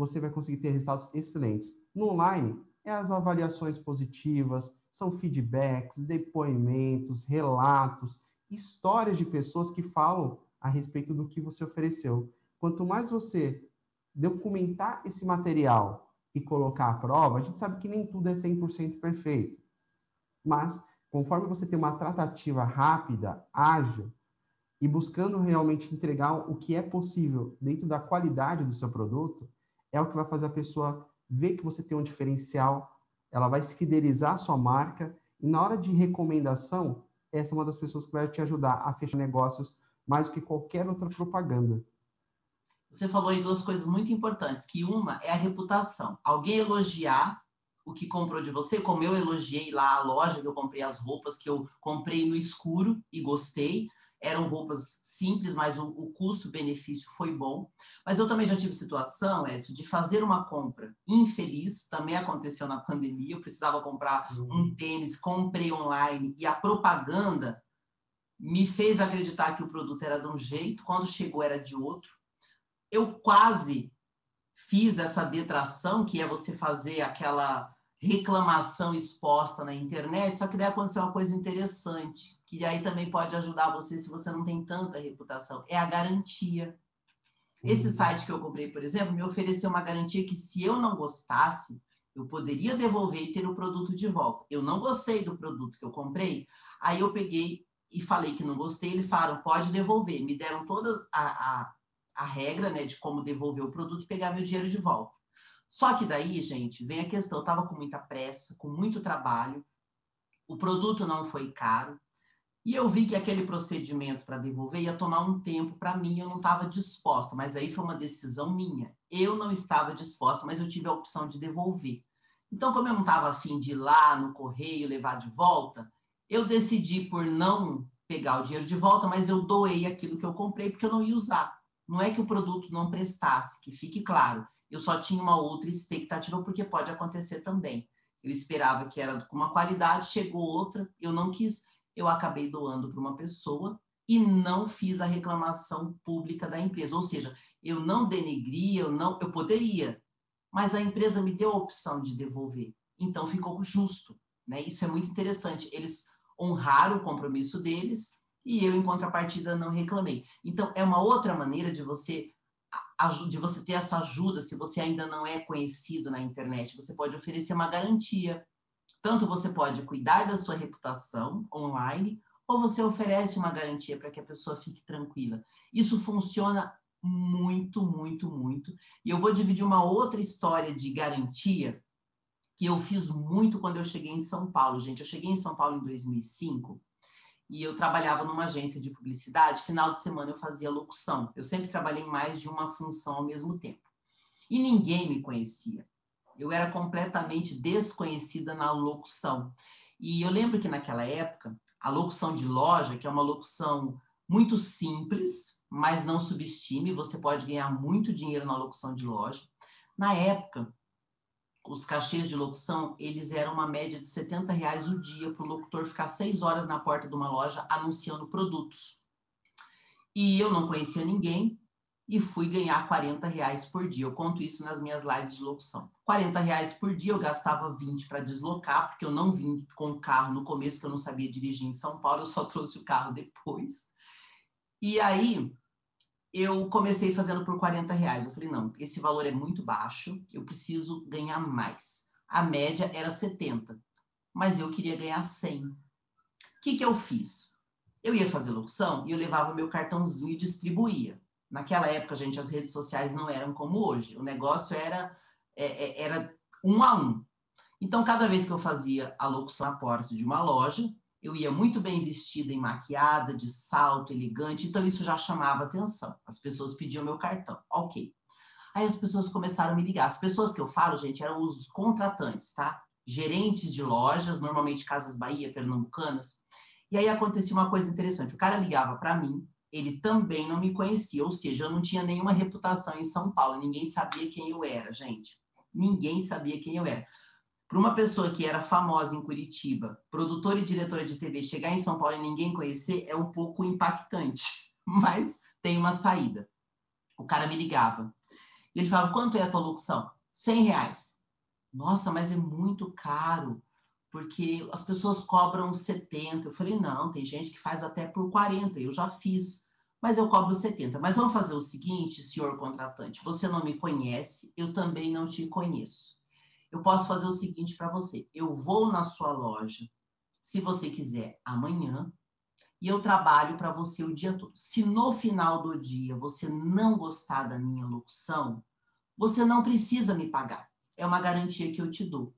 você vai conseguir ter resultados excelentes. No online, é as avaliações positivas, são feedbacks, depoimentos, relatos, histórias de pessoas que falam a respeito do que você ofereceu. Quanto mais você documentar esse material e colocar à prova, a gente sabe que nem tudo é 100% perfeito. Mas, conforme você tem uma tratativa rápida, ágil, e buscando realmente entregar o que é possível dentro da qualidade do seu produto, é o que vai fazer a pessoa ver que você tem um diferencial, ela vai se fidelizar à sua marca e na hora de recomendação, essa é uma das pessoas que vai te ajudar a fechar negócios mais do que qualquer outra propaganda. Você falou aí duas coisas muito importantes, que uma é a reputação. Alguém elogiar o que comprou de você, como eu elogiei lá a loja que eu comprei as roupas que eu comprei no escuro e gostei, eram roupas simples, mas o, o custo-benefício foi bom. Mas eu também já tive situação, Edson, de fazer uma compra infeliz, também aconteceu na pandemia, eu precisava comprar uhum. um tênis, comprei online e a propaganda me fez acreditar que o produto era de um jeito, quando chegou era de outro. Eu quase fiz essa detração, que é você fazer aquela reclamação exposta na internet, só que daí aconteceu uma coisa interessante que aí também pode ajudar você se você não tem tanta reputação, é a garantia. Esse uhum. site que eu comprei, por exemplo, me ofereceu uma garantia que se eu não gostasse, eu poderia devolver e ter o produto de volta. Eu não gostei do produto que eu comprei, aí eu peguei e falei que não gostei, eles falaram, pode devolver. Me deram toda a, a, a regra né, de como devolver o produto e pegar meu dinheiro de volta. Só que daí, gente, vem a questão, eu estava com muita pressa, com muito trabalho, o produto não foi caro, e eu vi que aquele procedimento para devolver ia tomar um tempo para mim, eu não estava disposta, mas aí foi uma decisão minha. Eu não estava disposta, mas eu tive a opção de devolver. Então, como eu não estava afim de ir lá no correio levar de volta, eu decidi por não pegar o dinheiro de volta, mas eu doei aquilo que eu comprei porque eu não ia usar. Não é que o produto não prestasse, que fique claro. Eu só tinha uma outra expectativa, porque pode acontecer também. Eu esperava que era com uma qualidade, chegou outra, eu não quis eu acabei doando para uma pessoa e não fiz a reclamação pública da empresa. Ou seja, eu não denegri, eu não, eu poderia, mas a empresa me deu a opção de devolver. Então ficou justo, né? Isso é muito interessante. Eles honraram o compromisso deles e eu, em contrapartida, não reclamei. Então é uma outra maneira de você de você ter essa ajuda se você ainda não é conhecido na internet. Você pode oferecer uma garantia tanto você pode cuidar da sua reputação online, ou você oferece uma garantia para que a pessoa fique tranquila. Isso funciona muito, muito, muito. E eu vou dividir uma outra história de garantia que eu fiz muito quando eu cheguei em São Paulo, gente. Eu cheguei em São Paulo em 2005 e eu trabalhava numa agência de publicidade. Final de semana eu fazia locução. Eu sempre trabalhei em mais de uma função ao mesmo tempo. E ninguém me conhecia. Eu era completamente desconhecida na locução. E eu lembro que naquela época, a locução de loja, que é uma locução muito simples, mas não subestime, você pode ganhar muito dinheiro na locução de loja. Na época, os cachês de locução, eles eram uma média de 70 reais o dia para o locutor ficar seis horas na porta de uma loja anunciando produtos. E eu não conhecia ninguém, e fui ganhar 40 reais por dia. Eu conto isso nas minhas lives de locução. 40 reais por dia, eu gastava 20 para deslocar, porque eu não vim com o carro no começo, que eu não sabia dirigir em São Paulo, eu só trouxe o carro depois. E aí, eu comecei fazendo por 40 reais. Eu falei, não, esse valor é muito baixo, eu preciso ganhar mais. A média era 70, mas eu queria ganhar 100. O que, que eu fiz? Eu ia fazer locução e eu levava meu cartãozinho e distribuía. Naquela época, gente, as redes sociais não eram como hoje. O negócio era, é, é, era um a um. Então, cada vez que eu fazia a locução à porta de uma loja, eu ia muito bem vestida e maquiada, de salto, elegante, então isso já chamava atenção. As pessoas pediam meu cartão, ok. Aí as pessoas começaram a me ligar. As pessoas que eu falo, gente, eram os contratantes, tá? Gerentes de lojas, normalmente Casas Bahia, Pernambucanas. E aí acontecia uma coisa interessante. O cara ligava para mim, ele também não me conhecia, ou seja, eu não tinha nenhuma reputação em São Paulo, ninguém sabia quem eu era, gente. Ninguém sabia quem eu era. Para uma pessoa que era famosa em Curitiba, produtora e diretora de TV, chegar em São Paulo e ninguém conhecer é um pouco impactante, mas tem uma saída. O cara me ligava. Ele falava: quanto é a tua locução? 100 reais. Nossa, mas é muito caro, porque as pessoas cobram 70. Eu falei: não, tem gente que faz até por 40. Eu já fiz, mas eu cobro 70. Mas vamos fazer o seguinte, senhor contratante: você não me conhece, eu também não te conheço eu posso fazer o seguinte para você: eu vou na sua loja, se você quiser, amanhã, e eu trabalho para você o dia todo. Se no final do dia você não gostar da minha locução, você não precisa me pagar. É uma garantia que eu te dou.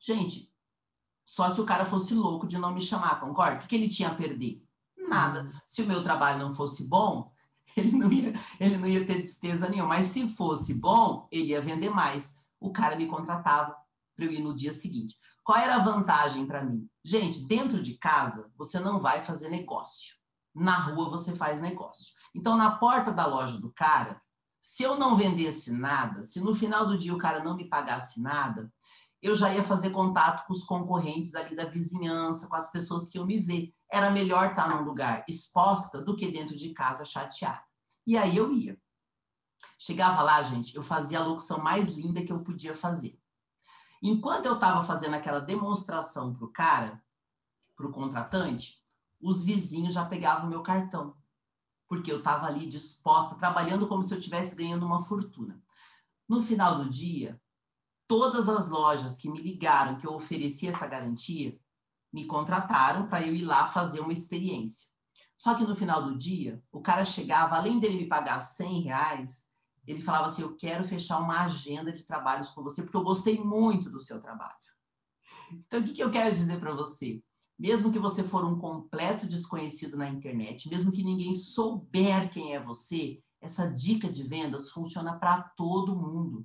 Gente, só se o cara fosse louco de não me chamar, concorda? O que ele tinha a perder? Nada. Uhum. Se o meu trabalho não fosse bom, ele não ia, ele não ia ter despesa nenhuma. Mas se fosse bom, ele ia vender mais o cara me contratava para eu ir no dia seguinte. Qual era a vantagem para mim? Gente, dentro de casa, você não vai fazer negócio. Na rua, você faz negócio. Então, na porta da loja do cara, se eu não vendesse nada, se no final do dia o cara não me pagasse nada, eu já ia fazer contato com os concorrentes ali da vizinhança, com as pessoas que iam me ver. Era melhor estar num lugar exposta do que dentro de casa chateada. E aí eu ia. Chegava lá, gente, eu fazia a locução mais linda que eu podia fazer. Enquanto eu estava fazendo aquela demonstração para o cara, para o contratante, os vizinhos já pegavam o meu cartão. Porque eu estava ali disposta, trabalhando como se eu estivesse ganhando uma fortuna. No final do dia, todas as lojas que me ligaram que eu oferecia essa garantia, me contrataram para eu ir lá fazer uma experiência. Só que no final do dia, o cara chegava, além dele me pagar 100 reais, ele falava assim: Eu quero fechar uma agenda de trabalhos com você, porque eu gostei muito do seu trabalho. Então, o que, que eu quero dizer para você? Mesmo que você for um completo desconhecido na internet, mesmo que ninguém souber quem é você, essa dica de vendas funciona para todo mundo.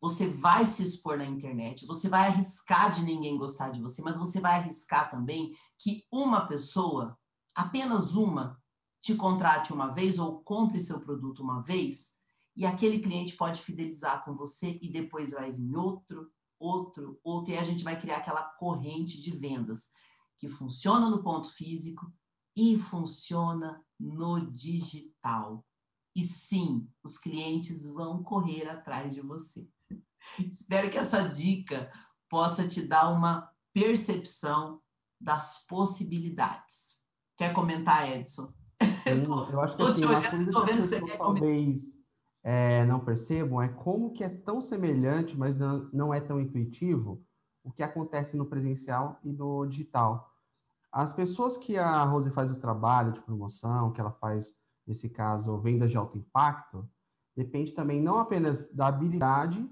Você vai se expor na internet, você vai arriscar de ninguém gostar de você, mas você vai arriscar também que uma pessoa, apenas uma, te contrate uma vez ou compre seu produto uma vez e aquele cliente pode fidelizar com você e depois vai vir outro, outro, outro, e a gente vai criar aquela corrente de vendas que funciona no ponto físico e funciona no digital. E sim, os clientes vão correr atrás de você. Espero que essa dica possa te dar uma percepção das possibilidades. Quer comentar, Edson? eu acho que assim, uma coisa que as pessoas talvez é, não percebam é como que é tão semelhante, mas não, não é tão intuitivo, o que acontece no presencial e no digital. As pessoas que a Rose faz o trabalho de promoção, que ela faz, nesse caso, vendas de alto impacto, depende também não apenas da habilidade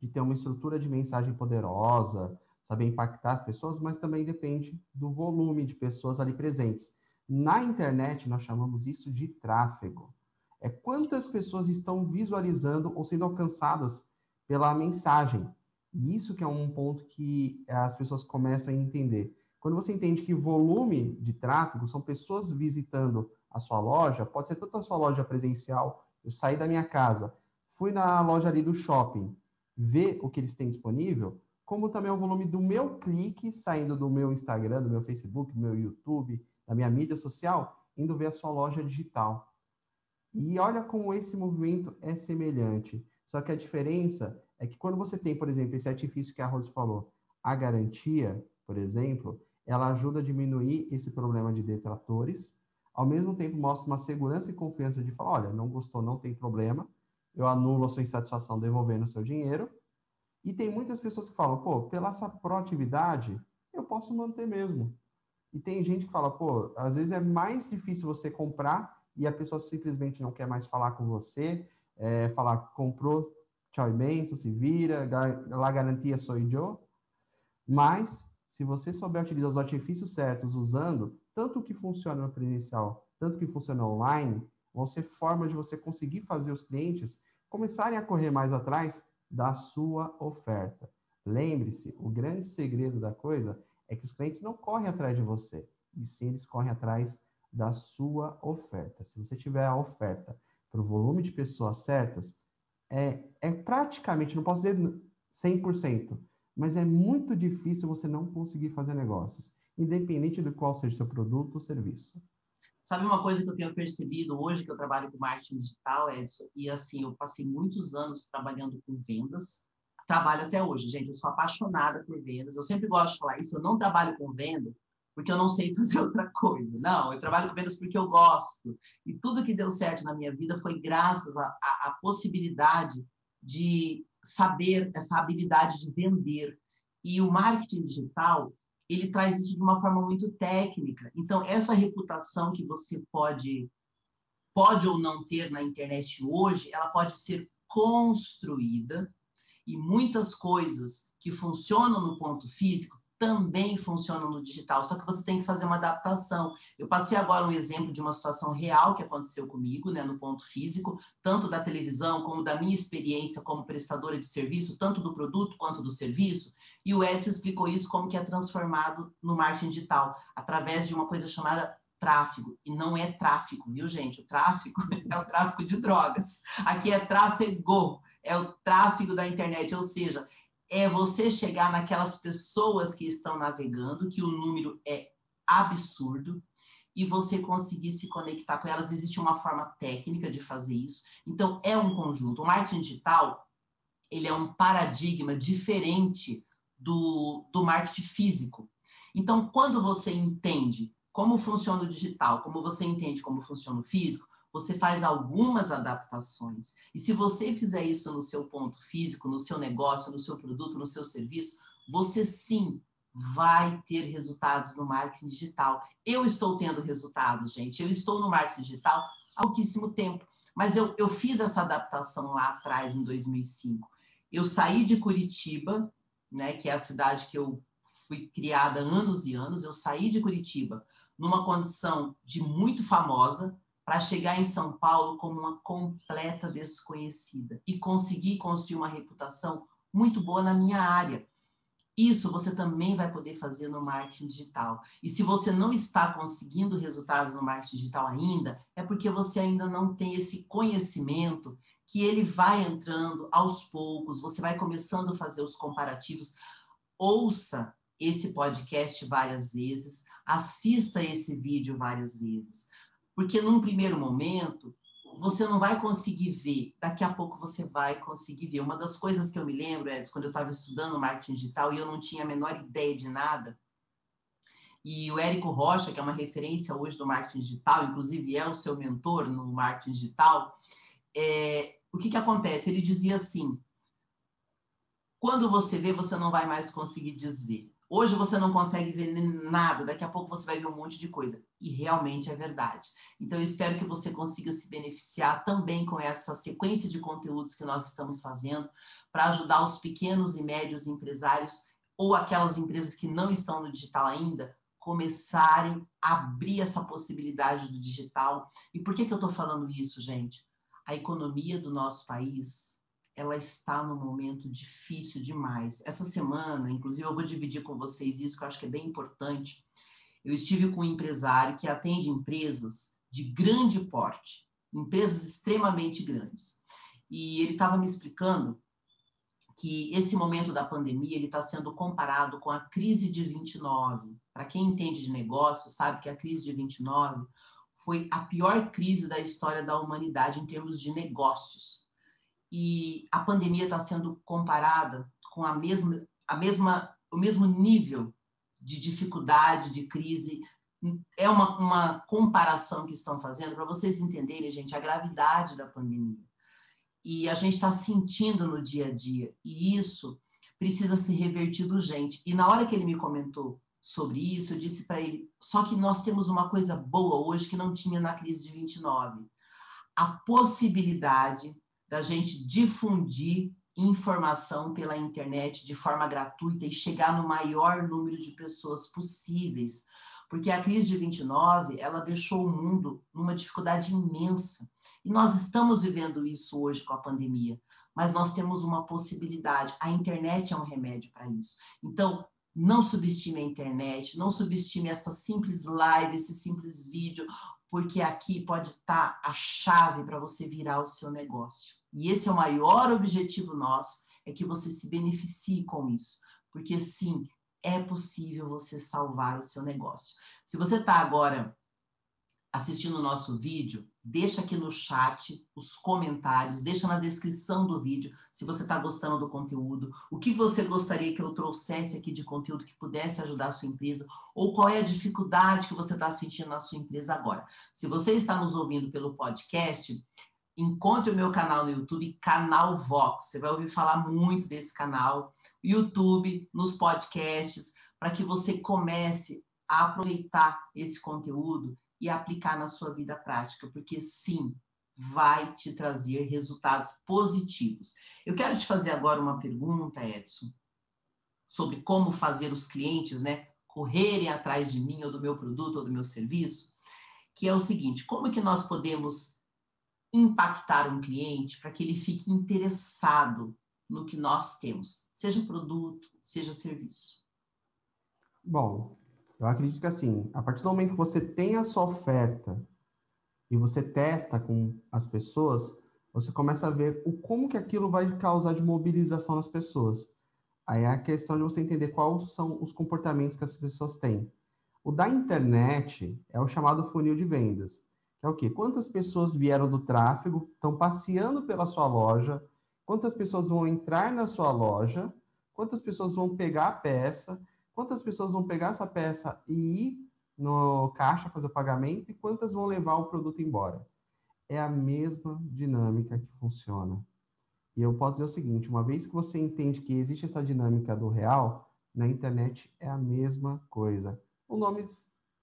de ter uma estrutura de mensagem poderosa, saber impactar as pessoas, mas também depende do volume de pessoas ali presentes. Na internet, nós chamamos isso de tráfego é quantas pessoas estão visualizando ou sendo alcançadas pela mensagem. E isso que é um ponto que as pessoas começam a entender. Quando você entende que volume de tráfego são pessoas visitando a sua loja, pode ser tanto a sua loja presencial, eu saí da minha casa, fui na loja ali do shopping, ver o que eles têm disponível, como também o volume do meu clique saindo do meu Instagram, do meu Facebook, do meu YouTube, da minha mídia social, indo ver a sua loja digital. E olha como esse movimento é semelhante. Só que a diferença é que quando você tem, por exemplo, esse artifício que a Rose falou, a garantia, por exemplo, ela ajuda a diminuir esse problema de detratores, ao mesmo tempo mostra uma segurança e confiança de falar, olha, não gostou, não tem problema, eu anulo a sua insatisfação devolvendo o seu dinheiro. E tem muitas pessoas que falam, pô, pela essa proatividade, eu posso manter mesmo. E tem gente que fala, pô, às vezes é mais difícil você comprar e a pessoa simplesmente não quer mais falar com você, é, falar, comprou, tchau e benção, se vira, lá garantia sou eu. Mas, se você souber utilizar os artifícios certos usando, tanto o que funciona no presencial, tanto que funciona online, vão ser formas de você conseguir fazer os clientes começarem a correr mais atrás da sua oferta. Lembre-se, o grande segredo da coisa é que os clientes não correm atrás de você, e sim eles correm atrás da sua oferta. Se você tiver a oferta para o volume de pessoas certas, é, é praticamente, não posso dizer 100%, mas é muito difícil você não conseguir fazer negócios, independente do qual seja seu produto ou serviço. Sabe uma coisa que eu tenho percebido hoje que eu trabalho com marketing digital, Edson, e assim, eu passei muitos anos trabalhando com vendas, trabalho até hoje, gente, eu sou apaixonada por vendas, eu sempre gosto de falar isso, eu não trabalho com vendas porque eu não sei fazer outra coisa, não, eu trabalho com vendas porque eu gosto, e tudo que deu certo na minha vida foi graças à possibilidade de saber essa habilidade de vender, e o marketing digital, ele traz isso de uma forma muito técnica. Então, essa reputação que você pode pode ou não ter na internet hoje, ela pode ser construída e muitas coisas que funcionam no ponto físico também funcionam no digital, só que você tem que fazer uma adaptação. Eu passei agora um exemplo de uma situação real que aconteceu comigo, né, no ponto físico, tanto da televisão como da minha experiência como prestadora de serviço, tanto do produto quanto do serviço, e o Edson explicou isso como que é transformado no marketing digital, através de uma coisa chamada tráfego, e não é tráfico, viu, gente? O tráfico é o tráfico de drogas. Aqui é tráfego, é o tráfego da internet, ou seja, é você chegar naquelas pessoas que estão navegando, que o número é absurdo, e você conseguir se conectar com elas. Existe uma forma técnica de fazer isso. Então, é um conjunto. O marketing digital, ele é um paradigma diferente do, do marketing físico. Então, quando você entende como funciona o digital, como você entende como funciona o físico, você faz algumas adaptações. E se você fizer isso no seu ponto físico, no seu negócio, no seu produto, no seu serviço, você sim vai ter resultados no marketing digital. Eu estou tendo resultados, gente. Eu estou no marketing digital há pouquíssimo tempo. Mas eu, eu fiz essa adaptação lá atrás, em 2005. Eu saí de Curitiba, né, que é a cidade que eu fui criada anos e anos. Eu saí de Curitiba numa condição de muito famosa, para chegar em São Paulo como uma completa desconhecida e conseguir construir uma reputação muito boa na minha área. Isso você também vai poder fazer no marketing digital. E se você não está conseguindo resultados no marketing digital ainda, é porque você ainda não tem esse conhecimento que ele vai entrando aos poucos, você vai começando a fazer os comparativos. Ouça esse podcast várias vezes, assista esse vídeo várias vezes. Porque num primeiro momento, você não vai conseguir ver, daqui a pouco você vai conseguir ver. Uma das coisas que eu me lembro, é quando eu estava estudando marketing digital e eu não tinha a menor ideia de nada, e o Érico Rocha, que é uma referência hoje do marketing digital, inclusive é o seu mentor no marketing digital, é, o que, que acontece? Ele dizia assim: quando você vê, você não vai mais conseguir desver. Hoje você não consegue ver nada, daqui a pouco você vai ver um monte de coisa. E realmente é verdade. Então eu espero que você consiga se beneficiar também com essa sequência de conteúdos que nós estamos fazendo para ajudar os pequenos e médios empresários ou aquelas empresas que não estão no digital ainda começarem a abrir essa possibilidade do digital. E por que, que eu estou falando isso, gente? A economia do nosso país ela está num momento difícil demais. Essa semana, inclusive, eu vou dividir com vocês isso, que eu acho que é bem importante. Eu estive com um empresário que atende empresas de grande porte, empresas extremamente grandes. E ele estava me explicando que esse momento da pandemia ele está sendo comparado com a crise de 29. Para quem entende de negócio, sabe que a crise de 29 foi a pior crise da história da humanidade em termos de negócios e a pandemia está sendo comparada com a mesma, a mesma, o mesmo nível de dificuldade, de crise é uma, uma comparação que estão fazendo para vocês entenderem, gente, a gravidade da pandemia. E a gente está sentindo no dia a dia. E isso precisa ser revertido urgente. E na hora que ele me comentou sobre isso, eu disse para ele: só que nós temos uma coisa boa hoje que não tinha na crise de 29. A possibilidade da gente difundir informação pela internet de forma gratuita e chegar no maior número de pessoas possíveis. Porque a crise de 29, ela deixou o mundo numa dificuldade imensa. E nós estamos vivendo isso hoje com a pandemia. Mas nós temos uma possibilidade. A internet é um remédio para isso. Então, não subestime a internet, não subestime essa simples live, esse simples vídeo, porque aqui pode estar a chave para você virar o seu negócio. E esse é o maior objetivo nosso, é que você se beneficie com isso. Porque sim, é possível você salvar o seu negócio. Se você está agora assistindo o nosso vídeo, deixa aqui no chat os comentários, deixa na descrição do vídeo se você está gostando do conteúdo, o que você gostaria que eu trouxesse aqui de conteúdo que pudesse ajudar a sua empresa, ou qual é a dificuldade que você está sentindo na sua empresa agora. Se você está nos ouvindo pelo podcast, encontre o meu canal no YouTube, Canal Vox. Você vai ouvir falar muito desse canal, YouTube, nos podcasts, para que você comece a aproveitar esse conteúdo e aplicar na sua vida prática, porque sim, vai te trazer resultados positivos. Eu quero te fazer agora uma pergunta, Edson, sobre como fazer os clientes, né, correrem atrás de mim ou do meu produto ou do meu serviço, que é o seguinte: como que nós podemos impactar um cliente para que ele fique interessado no que nós temos, seja produto, seja serviço? Bom, eu acredito que assim, a partir do momento que você tem a sua oferta e você testa com as pessoas, você começa a ver o como que aquilo vai causar de mobilização nas pessoas. Aí é a questão de você entender quais são os comportamentos que as pessoas têm. O da internet é o chamado funil de vendas. Que é o quê? Quantas pessoas vieram do tráfego, estão passeando pela sua loja, quantas pessoas vão entrar na sua loja, quantas pessoas vão pegar a peça, quantas pessoas vão pegar essa peça e ir no caixa fazer o pagamento e quantas vão levar o produto embora. É a mesma dinâmica que funciona. E eu posso dizer o seguinte: uma vez que você entende que existe essa dinâmica do real, na internet é a mesma coisa. Com nomes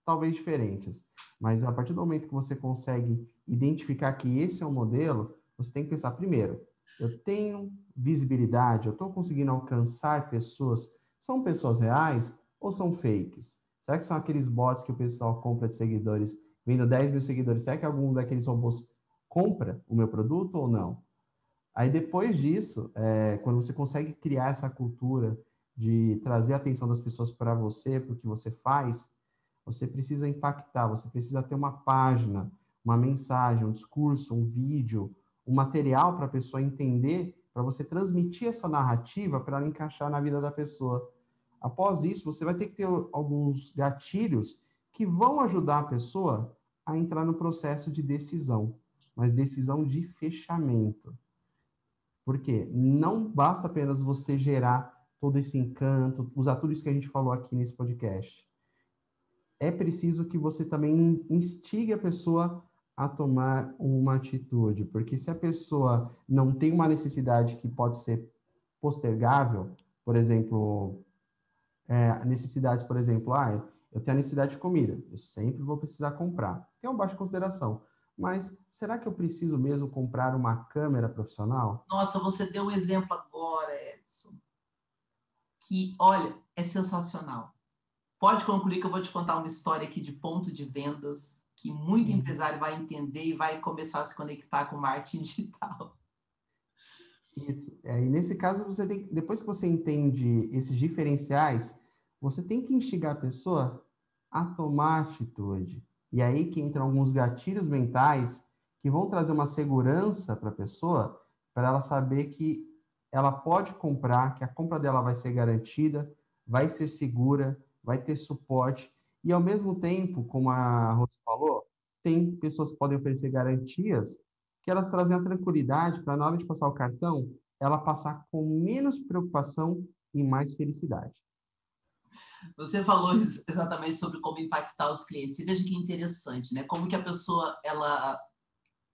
talvez diferentes, mas a partir do momento que você consegue identificar que esse é o modelo, você tem que pensar primeiro: eu tenho visibilidade, eu estou conseguindo alcançar pessoas são pessoas reais ou são fakes? Será que são aqueles bots que o pessoal compra de seguidores, vendo 10 mil seguidores? Será que algum daqueles robôs compra o meu produto ou não? Aí depois disso, é, quando você consegue criar essa cultura de trazer a atenção das pessoas para você, para o que você faz, você precisa impactar, você precisa ter uma página, uma mensagem, um discurso, um vídeo, um material para a pessoa entender, para você transmitir essa narrativa para ela encaixar na vida da pessoa. Após isso, você vai ter que ter alguns gatilhos que vão ajudar a pessoa a entrar no processo de decisão, mas decisão de fechamento. Porque não basta apenas você gerar todo esse encanto, usar tudo isso que a gente falou aqui nesse podcast. É preciso que você também instigue a pessoa a tomar uma atitude, porque se a pessoa não tem uma necessidade que pode ser postergável, por exemplo, é, necessidades, por exemplo, ah, eu tenho a necessidade de comida, eu sempre vou precisar comprar. Tem uma baixa consideração, mas será que eu preciso mesmo comprar uma câmera profissional? Nossa, você deu um exemplo agora, Edson, que, olha, é sensacional. Pode concluir que eu vou te contar uma história aqui de ponto de vendas que muito hum. empresário vai entender e vai começar a se conectar com marketing digital. Isso. É, e nesse caso, você tem, depois que você entende esses diferenciais, você tem que instigar a pessoa a tomar atitude. E aí que entram alguns gatilhos mentais que vão trazer uma segurança para a pessoa, para ela saber que ela pode comprar, que a compra dela vai ser garantida, vai ser segura, vai ter suporte. E ao mesmo tempo, como a Rose falou, tem pessoas que podem oferecer garantias que elas trazem a tranquilidade para na hora de passar o cartão, ela passar com menos preocupação e mais felicidade. Você falou exatamente sobre como impactar os clientes. E veja que interessante, né? Como que a pessoa, ela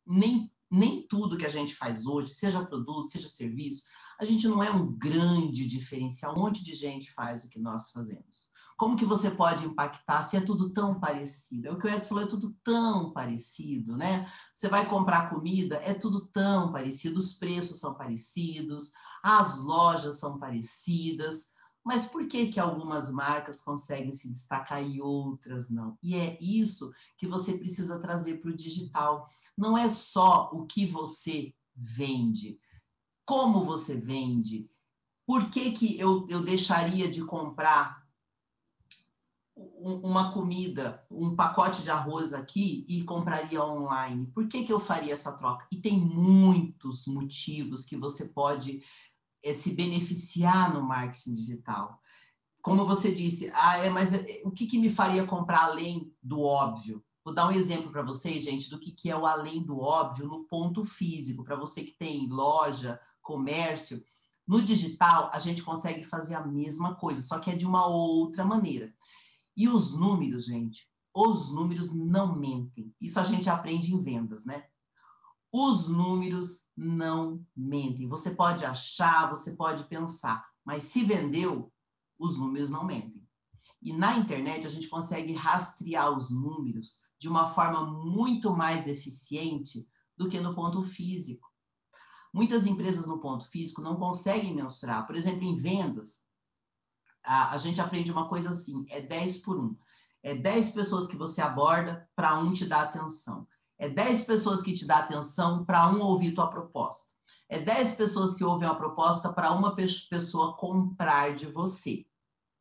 nem nem tudo que a gente faz hoje, seja produto, seja serviço, a gente não é um grande diferencial. Um monte de gente faz o que nós fazemos. Como que você pode impactar se é tudo tão parecido? É o que o Edson falou, é tudo tão parecido, né? Você vai comprar comida, é tudo tão parecido, os preços são parecidos, as lojas são parecidas, mas por que que algumas marcas conseguem se destacar e outras não? E é isso que você precisa trazer para o digital. Não é só o que você vende, como você vende, por que, que eu, eu deixaria de comprar uma comida, um pacote de arroz aqui e compraria online? Por que, que eu faria essa troca? E tem muitos motivos que você pode é, se beneficiar no marketing digital. Como você disse, ah, é, mas é, o que, que me faria comprar além do óbvio? Vou dar um exemplo para vocês, gente, do que, que é o além do óbvio no ponto físico. Para você que tem loja, comércio, no digital a gente consegue fazer a mesma coisa, só que é de uma outra maneira. E os números, gente, os números não mentem. Isso a gente aprende em vendas, né? Os números não mentem. Você pode achar, você pode pensar, mas se vendeu, os números não mentem. E na internet a gente consegue rastrear os números de uma forma muito mais eficiente do que no ponto físico. Muitas empresas no ponto físico não conseguem mensurar. Por exemplo, em vendas, a, a gente aprende uma coisa assim: é 10 por 1. É 10 pessoas que você aborda para um te dar atenção. É 10 pessoas que te dá atenção para um ouvir tua proposta. É 10 pessoas que ouvem a proposta para uma pessoa comprar de você.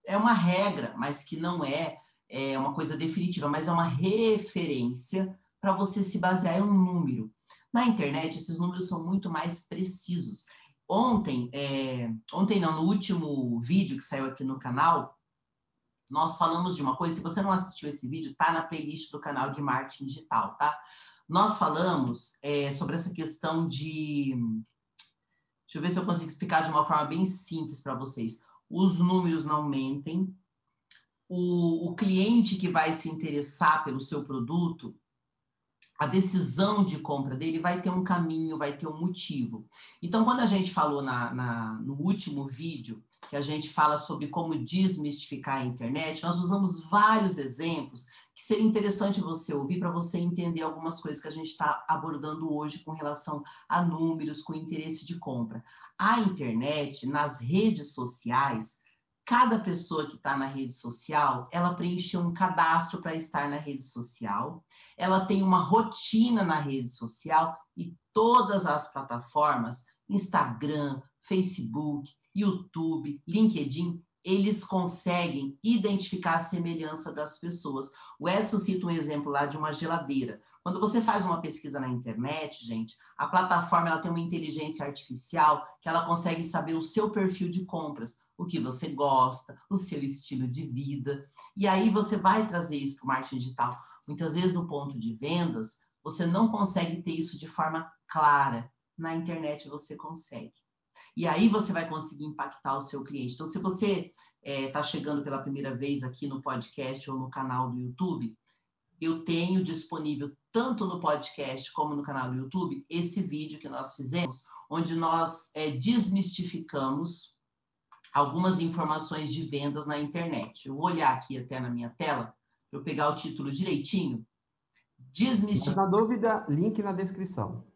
É uma regra, mas que não é, é uma coisa definitiva, mas é uma referência para você se basear em um número. Na internet, esses números são muito mais precisos. Ontem, é, ontem não, no último vídeo que saiu aqui no canal, nós falamos de uma coisa, se você não assistiu esse vídeo, tá na playlist do canal de marketing digital, tá? Nós falamos é, sobre essa questão de. Deixa eu ver se eu consigo explicar de uma forma bem simples para vocês. Os números não mentem. O, o cliente que vai se interessar pelo seu produto, a decisão de compra dele vai ter um caminho, vai ter um motivo. Então, quando a gente falou na, na, no último vídeo, que a gente fala sobre como desmistificar a internet, nós usamos vários exemplos que seria interessante você ouvir para você entender algumas coisas que a gente está abordando hoje com relação a números, com interesse de compra. A internet, nas redes sociais, cada pessoa que está na rede social, ela preenche um cadastro para estar na rede social, ela tem uma rotina na rede social e todas as plataformas, Instagram, Facebook, YouTube, LinkedIn, eles conseguem identificar a semelhança das pessoas. O Edson cita um exemplo lá de uma geladeira. Quando você faz uma pesquisa na internet, gente, a plataforma ela tem uma inteligência artificial que ela consegue saber o seu perfil de compras o que você gosta, o seu estilo de vida. E aí você vai trazer isso para o marketing digital. Muitas vezes no ponto de vendas, você não consegue ter isso de forma clara. Na internet você consegue. E aí você vai conseguir impactar o seu cliente. Então, se você está é, chegando pela primeira vez aqui no podcast ou no canal do YouTube, eu tenho disponível tanto no podcast como no canal do YouTube esse vídeo que nós fizemos, onde nós é, desmistificamos algumas informações de vendas na internet. Eu vou olhar aqui até na minha tela para eu pegar o título direitinho. Desmistificar. Na dúvida, link na descrição.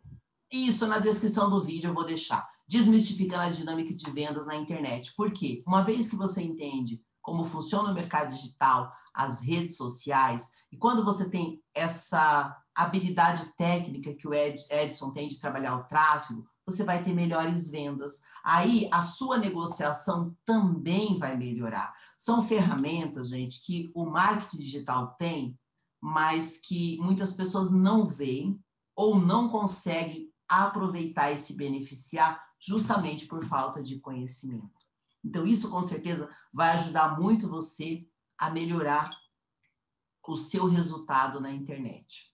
Isso, na descrição do vídeo eu vou deixar. Desmistificando a dinâmica de vendas na internet. Por quê? Uma vez que você entende como funciona o mercado digital, as redes sociais, e quando você tem essa habilidade técnica que o Ed, Edson tem de trabalhar o tráfego, você vai ter melhores vendas, aí a sua negociação também vai melhorar. São ferramentas, gente, que o marketing digital tem, mas que muitas pessoas não veem ou não conseguem aproveitar e se beneficiar justamente por falta de conhecimento. Então, isso com certeza vai ajudar muito você a melhorar o seu resultado na internet.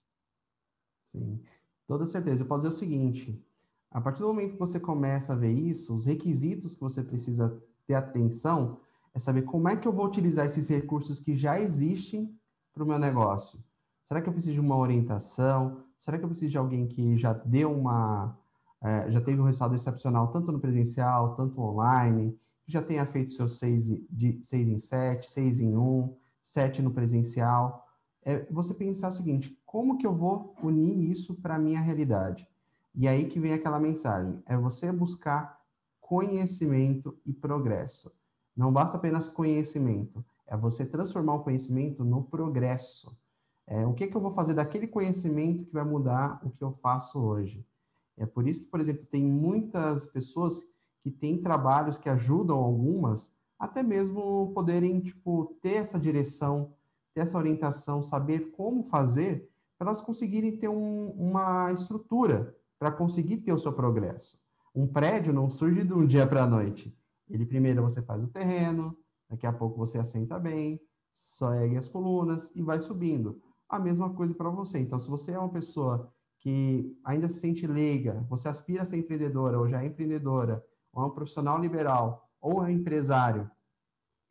Sim, toda certeza. Eu posso dizer o seguinte: a partir do momento que você começa a ver isso, os requisitos que você precisa ter atenção é saber como é que eu vou utilizar esses recursos que já existem para o meu negócio. Será que eu preciso de uma orientação? Será que eu preciso de alguém que já deu uma, é, já teve um resultado excepcional tanto no presencial, tanto online, já tenha feito seus seis, de seis em sete, seis em um, sete no presencial? É você pensar o seguinte: como que eu vou unir isso para a minha realidade? E aí que vem aquela mensagem: é você buscar conhecimento e progresso. Não basta apenas conhecimento, é você transformar o conhecimento no progresso. É, o que, que eu vou fazer daquele conhecimento que vai mudar o que eu faço hoje? É por isso que, por exemplo, tem muitas pessoas que têm trabalhos que ajudam algumas até mesmo poderem tipo ter essa direção, ter essa orientação, saber como fazer para elas conseguirem ter um, uma estrutura para conseguir ter o seu progresso. Um prédio não surge de um dia para a noite. Ele primeiro você faz o terreno, daqui a pouco você assenta bem, segue as colunas e vai subindo. A mesma coisa para você. Então, se você é uma pessoa que ainda se sente leiga, você aspira a ser empreendedora ou já é empreendedora, ou é um profissional liberal, ou é um empresário,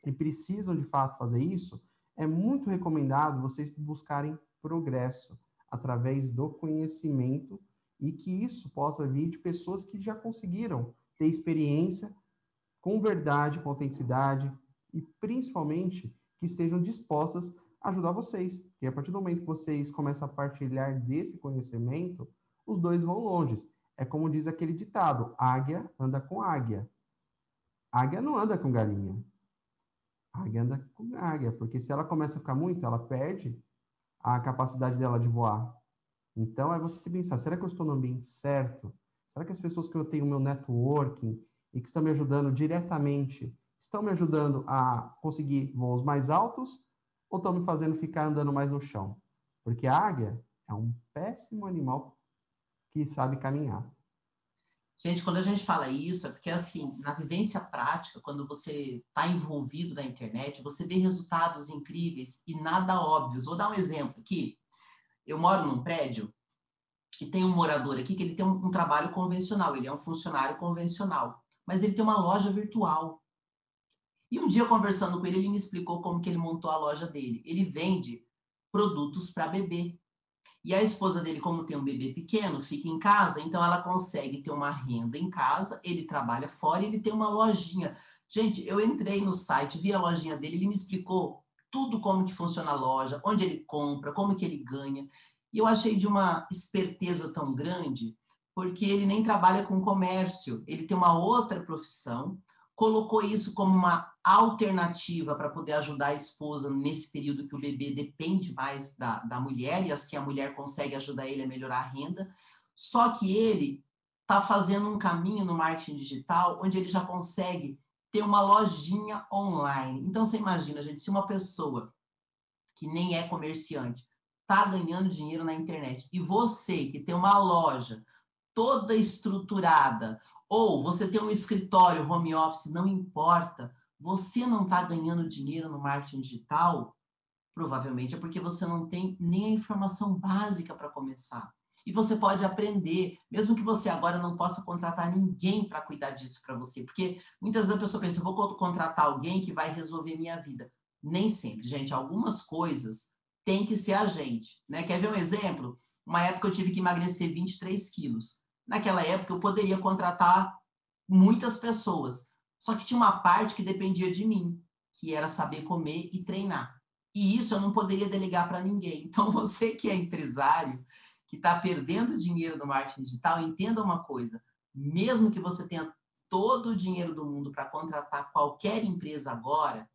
e precisam de fato fazer isso, é muito recomendado vocês buscarem progresso através do conhecimento e que isso possa vir de pessoas que já conseguiram ter experiência com verdade, com autenticidade e principalmente que estejam dispostas ajudar vocês. E a partir do momento que vocês começam a partilhar desse conhecimento, os dois vão longe. É como diz aquele ditado: águia anda com águia. Águia não anda com galinha. Águia anda com águia, porque se ela começa a ficar muito, ela perde a capacidade dela de voar. Então é você se pensar: será que eu estou no ambiente certo? Será que as pessoas que eu tenho meu networking e que estão me ajudando diretamente estão me ajudando a conseguir voos mais altos ou estão me fazendo ficar andando mais no chão? Porque a águia é um péssimo animal que sabe caminhar. Gente, quando a gente fala isso, é porque, assim, na vivência prática, quando você está envolvido na internet, você vê resultados incríveis e nada óbvios. Vou dar um exemplo aqui. Eu moro num prédio e tem um morador aqui que ele tem um, um trabalho convencional, ele é um funcionário convencional, mas ele tem uma loja virtual. E um dia, conversando com ele, ele me explicou como que ele montou a loja dele. Ele vende produtos para bebê. E a esposa dele, como tem um bebê pequeno, fica em casa, então ela consegue ter uma renda em casa, ele trabalha fora e ele tem uma lojinha. Gente, eu entrei no site, vi a lojinha dele, ele me explicou tudo como que funciona a loja, onde ele compra, como que ele ganha. E eu achei de uma esperteza tão grande, porque ele nem trabalha com comércio, ele tem uma outra profissão, colocou isso como uma alternativa para poder ajudar a esposa nesse período que o bebê depende mais da, da mulher, e assim a mulher consegue ajudar ele a melhorar a renda. Só que ele está fazendo um caminho no marketing digital onde ele já consegue ter uma lojinha online. Então você imagina, gente, se uma pessoa que nem é comerciante está ganhando dinheiro na internet e você que tem uma loja toda estruturada, ou você tem um escritório, home office, não importa, você não está ganhando dinheiro no marketing digital, provavelmente é porque você não tem nem a informação básica para começar. E você pode aprender, mesmo que você agora não possa contratar ninguém para cuidar disso para você, porque muitas vezes a pessoa pensa, vou contratar alguém que vai resolver minha vida. Nem sempre, gente. Algumas coisas tem que ser a gente. Né? Quer ver um exemplo? Uma época eu tive que emagrecer 23 quilos. Naquela época, eu poderia contratar muitas pessoas, só que tinha uma parte que dependia de mim, que era saber comer e treinar. E isso eu não poderia delegar para ninguém. Então, você que é empresário, que está perdendo dinheiro no marketing digital, entenda uma coisa: mesmo que você tenha todo o dinheiro do mundo para contratar qualquer empresa agora,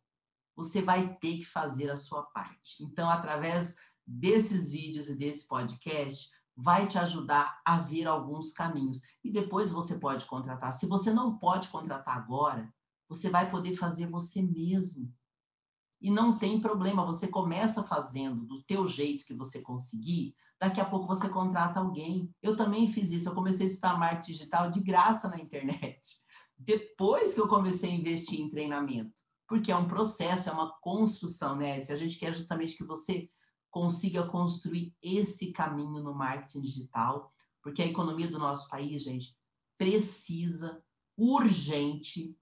você vai ter que fazer a sua parte. Então, através desses vídeos e desse podcast, vai te ajudar a ver alguns caminhos. E depois você pode contratar. Se você não pode contratar agora, você vai poder fazer você mesmo. E não tem problema, você começa fazendo do teu jeito que você conseguir, daqui a pouco você contrata alguém. Eu também fiz isso, eu comecei a estudar marketing digital de graça na internet. Depois que eu comecei a investir em treinamento, porque é um processo, é uma construção, né? Se a gente quer justamente que você consiga construir esse caminho no marketing digital, porque a economia do nosso país, gente, precisa urgente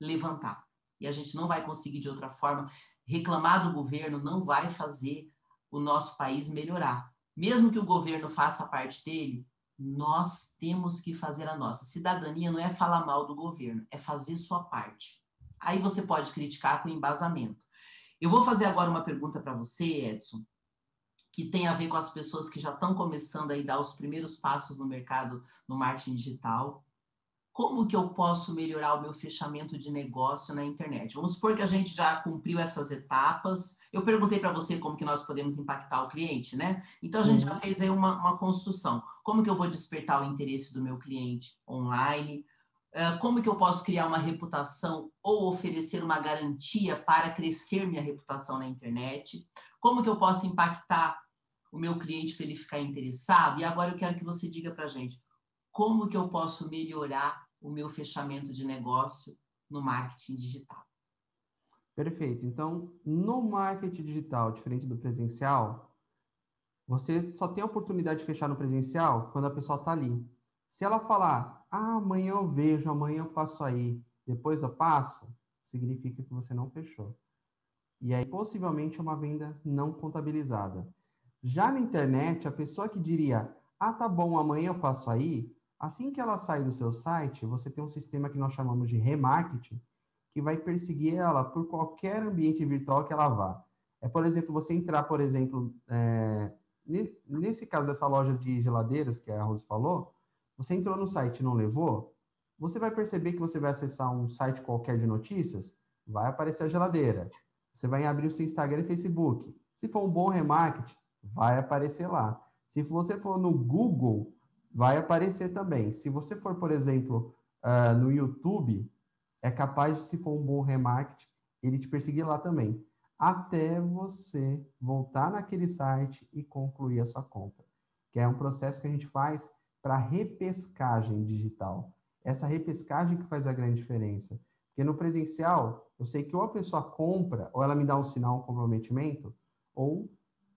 levantar. e a gente não vai conseguir de outra forma. Reclamar do governo não vai fazer o nosso país melhorar. Mesmo que o governo faça a parte dele, nós temos que fazer a nossa. Cidadania não é falar mal do governo, é fazer sua parte. Aí você pode criticar com embasamento. Eu vou fazer agora uma pergunta para você, Edson, que tem a ver com as pessoas que já estão começando a dar os primeiros passos no mercado no marketing digital. Como que eu posso melhorar o meu fechamento de negócio na internet? Vamos supor que a gente já cumpriu essas etapas. Eu perguntei para você como que nós podemos impactar o cliente, né? Então a gente uhum. já fez aí uma, uma construção. Como que eu vou despertar o interesse do meu cliente online? Uh, como que eu posso criar uma reputação ou oferecer uma garantia para crescer minha reputação na internet? Como que eu posso impactar o meu cliente para ele ficar interessado? E agora eu quero que você diga para a gente como que eu posso melhorar o meu fechamento de negócio no marketing digital. Perfeito. Então, no marketing digital, diferente do presencial, você só tem a oportunidade de fechar no presencial quando a pessoa está ali. Se ela falar, ah, amanhã eu vejo, amanhã eu passo aí, depois eu passo, significa que você não fechou. E aí, possivelmente, é uma venda não contabilizada. Já na internet, a pessoa que diria, ah, tá bom, amanhã eu passo aí, assim que ela sai do seu site, você tem um sistema que nós chamamos de remarketing, que vai perseguir ela por qualquer ambiente virtual que ela vá. É, por exemplo, você entrar, por exemplo, é, nesse caso dessa loja de geladeiras que a Rose falou, você entrou no site e não levou, você vai perceber que você vai acessar um site qualquer de notícias, vai aparecer a geladeira. Você vai abrir o seu Instagram e Facebook. Se for um bom remarketing, vai aparecer lá. Se você for no Google, vai aparecer também. Se você for, por exemplo, uh, no YouTube, é capaz de, se for um bom remarketing, ele te perseguir lá também. Até você voltar naquele site e concluir a sua compra. Que é um processo que a gente faz para repescagem digital. Essa repescagem que faz a grande diferença. Porque no presencial, eu sei que ou a pessoa compra, ou ela me dá um sinal, um comprometimento, ou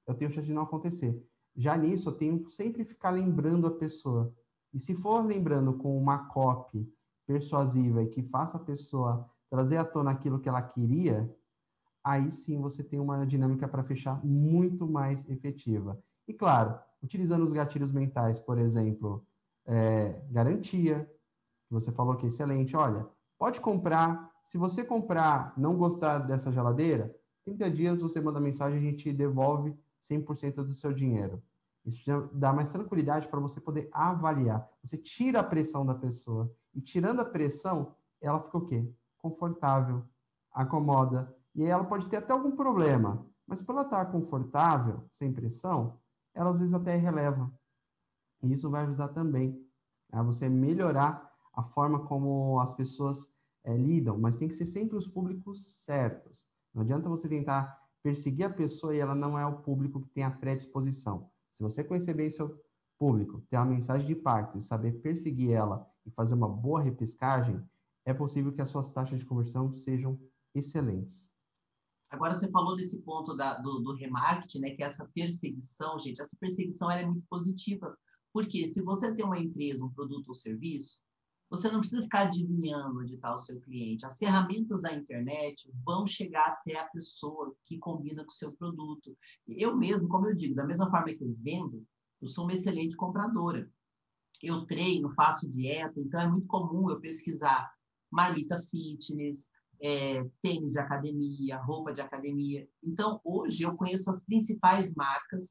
eu tenho chance de não acontecer. Já nisso, eu tenho sempre ficar lembrando a pessoa. E se for lembrando com uma copy persuasiva e que faça a pessoa trazer à tona aquilo que ela queria, aí sim você tem uma dinâmica para fechar muito mais efetiva. E claro, utilizando os gatilhos mentais, por exemplo, é, garantia, que você falou que é excelente, olha, pode comprar, se você comprar, não gostar dessa geladeira, 30 dias você manda mensagem a gente devolve 100% do seu dinheiro. Isso já dá mais tranquilidade para você poder avaliar. Você tira a pressão da pessoa. E tirando a pressão, ela fica o quê? Confortável, acomoda. E aí ela pode ter até algum problema. Mas por ela estar confortável, sem pressão, ela às vezes até releva. E isso vai ajudar também a você melhorar a forma como as pessoas é, lidam. Mas tem que ser sempre os públicos certos. Não adianta você tentar perseguir a pessoa e ela não é o público que tem a predisposição. Se você conhecer bem seu público, ter uma mensagem de impacto e saber perseguir ela e fazer uma boa repescagem, é possível que as suas taxas de conversão sejam excelentes. Agora você falou desse ponto da, do, do remarketing, né? Que é essa perseguição, gente, essa perseguição é muito positiva. Porque se você tem uma empresa, um produto ou serviço, você não precisa ficar adivinhando onde está o seu cliente. As ferramentas da internet vão chegar até a pessoa que combina com o seu produto. Eu mesmo, como eu digo, da mesma forma que eu vendo, eu sou uma excelente compradora. Eu treino, faço dieta, então é muito comum eu pesquisar marmita fitness, é, tênis de academia, roupa de academia. Então, hoje eu conheço as principais marcas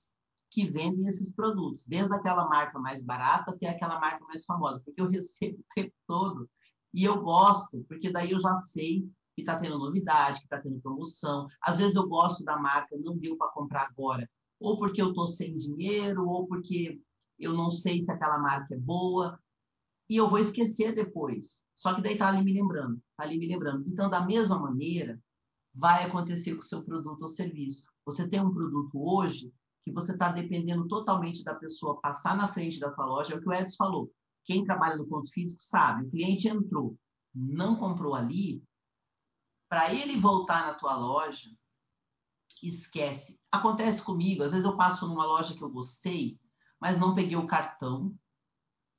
que vendem esses produtos, desde aquela marca mais barata até aquela marca mais famosa, porque eu recebo o tempo todo e eu gosto, porque daí eu já sei que está tendo novidade, que está tendo promoção. Às vezes eu gosto da marca, não deu para comprar agora, ou porque eu estou sem dinheiro, ou porque eu não sei se aquela marca é boa, e eu vou esquecer depois. Só que daí está ali me lembrando, está ali me lembrando. Então, da mesma maneira, vai acontecer com o seu produto ou serviço. Você tem um produto hoje, que você está dependendo totalmente da pessoa passar na frente da sua loja, é o que o Edson falou. Quem trabalha no ponto físico sabe, o cliente entrou, não comprou ali, para ele voltar na tua loja, esquece. Acontece comigo, às vezes eu passo numa loja que eu gostei, mas não peguei o cartão,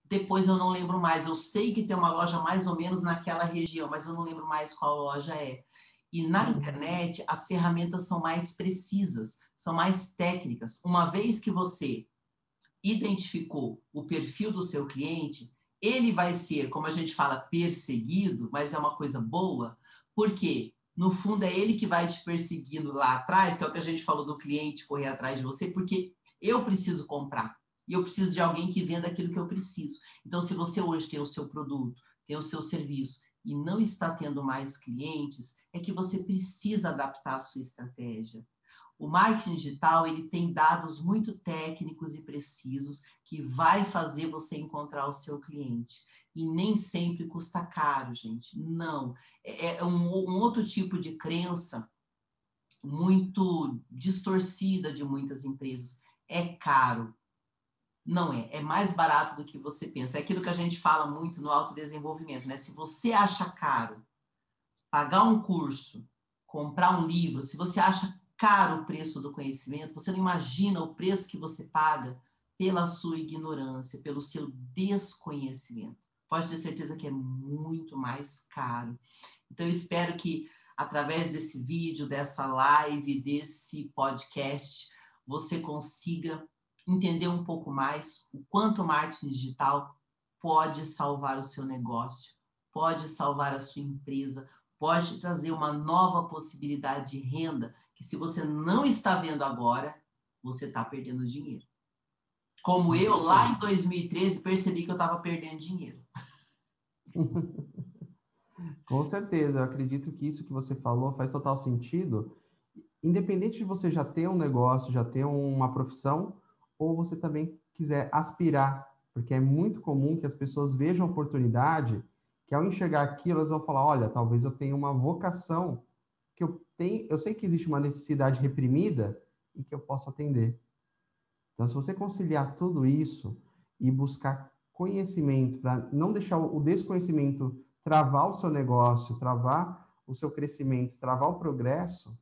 depois eu não lembro mais. Eu sei que tem uma loja mais ou menos naquela região, mas eu não lembro mais qual loja é. E na internet, as ferramentas são mais precisas, são mais técnicas. Uma vez que você identificou o perfil do seu cliente, ele vai ser, como a gente fala, perseguido, mas é uma coisa boa, porque no fundo é ele que vai te perseguindo lá atrás, que é o que a gente falou do cliente correr atrás de você, porque eu preciso comprar. E eu preciso de alguém que venda aquilo que eu preciso. Então, se você hoje tem o seu produto, tem o seu serviço e não está tendo mais clientes, é que você precisa adaptar a sua estratégia. O marketing digital ele tem dados muito técnicos e precisos que vai fazer você encontrar o seu cliente. E nem sempre custa caro, gente. Não. É, é um, um outro tipo de crença muito distorcida de muitas empresas. É caro. Não é, é mais barato do que você pensa. É aquilo que a gente fala muito no autodesenvolvimento, né? Se você acha caro pagar um curso, comprar um livro, se você acha caro o preço do conhecimento, você não imagina o preço que você paga pela sua ignorância, pelo seu desconhecimento. Pode ter certeza que é muito mais caro. Então, eu espero que através desse vídeo, dessa live, desse podcast, você consiga entender um pouco mais o quanto o marketing digital pode salvar o seu negócio, pode salvar a sua empresa, pode trazer uma nova possibilidade de renda se você não está vendo agora, você está perdendo dinheiro. Como eu, lá em 2013, percebi que eu estava perdendo dinheiro. Com certeza, eu acredito que isso que você falou faz total sentido. Independente de você já ter um negócio, já ter uma profissão, ou você também quiser aspirar, porque é muito comum que as pessoas vejam oportunidade, que ao enxergar aquilo, elas vão falar: olha, talvez eu tenha uma vocação tenho, eu sei que existe uma necessidade reprimida e que eu posso atender. Então, se você conciliar tudo isso e buscar conhecimento para não deixar o desconhecimento travar o seu negócio, travar o seu crescimento, travar o progresso,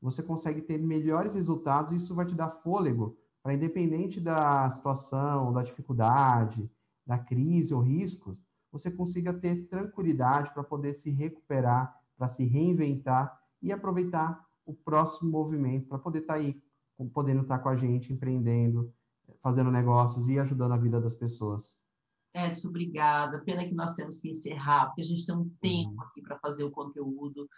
você consegue ter melhores resultados e isso vai te dar fôlego para, independente da situação, da dificuldade, da crise ou riscos, você consiga ter tranquilidade para poder se recuperar, para se reinventar e aproveitar o próximo movimento para poder estar tá aí, podendo estar tá com a gente, empreendendo, fazendo negócios e ajudando a vida das pessoas. Edson, obrigada. Pena que nós temos que encerrar, porque a gente tem um tempo uhum. aqui para fazer o conteúdo.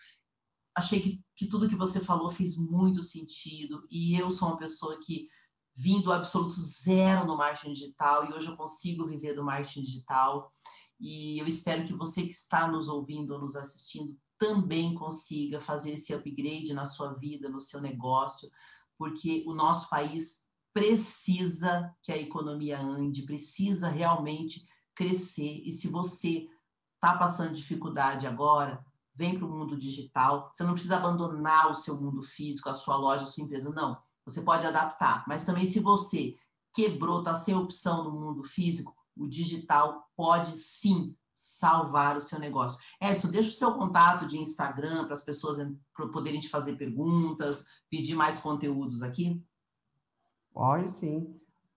Achei que, que tudo que você falou fez muito sentido e eu sou uma pessoa que vim do absoluto zero no marketing digital e hoje eu consigo viver do marketing digital. E eu espero que você que está nos ouvindo ou nos assistindo também consiga fazer esse upgrade na sua vida, no seu negócio, porque o nosso país precisa que a economia ande, precisa realmente crescer. E se você está passando dificuldade agora, vem para o mundo digital. Você não precisa abandonar o seu mundo físico, a sua loja, a sua empresa. Não, você pode adaptar. Mas também se você quebrou, está sem opção no mundo físico, o digital pode sim salvar o seu negócio. Edson, deixa o seu contato de Instagram para as pessoas poderem te fazer perguntas, pedir mais conteúdos aqui. Pode sim.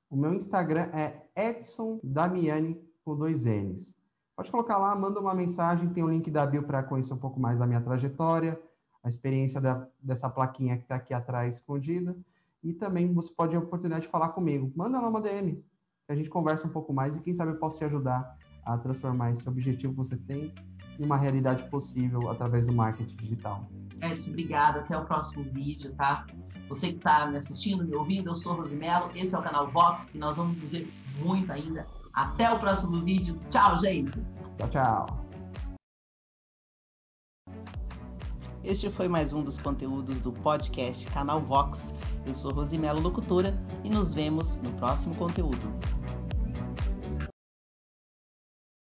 O meu Instagram é Edson Damiani com dois N's. Pode colocar lá, manda uma mensagem, tem o um link da bio para conhecer um pouco mais da minha trajetória, a experiência da, dessa plaquinha que está aqui atrás escondida. E também você pode ter a oportunidade de falar comigo. Manda lá uma DM, a gente conversa um pouco mais e quem sabe eu posso te ajudar a transformar esse objetivo que você tem em uma realidade possível através do marketing digital. Edson, obrigada. Até o próximo vídeo, tá? Você que está me assistindo, me ouvindo, eu sou Rosimelo, esse é o canal Vox e nós vamos dizer muito ainda. Até o próximo vídeo. Tchau, gente! Tchau, tchau! Este foi mais um dos conteúdos do podcast Canal Vox. Eu sou Rosimelo Locutora e nos vemos no próximo conteúdo.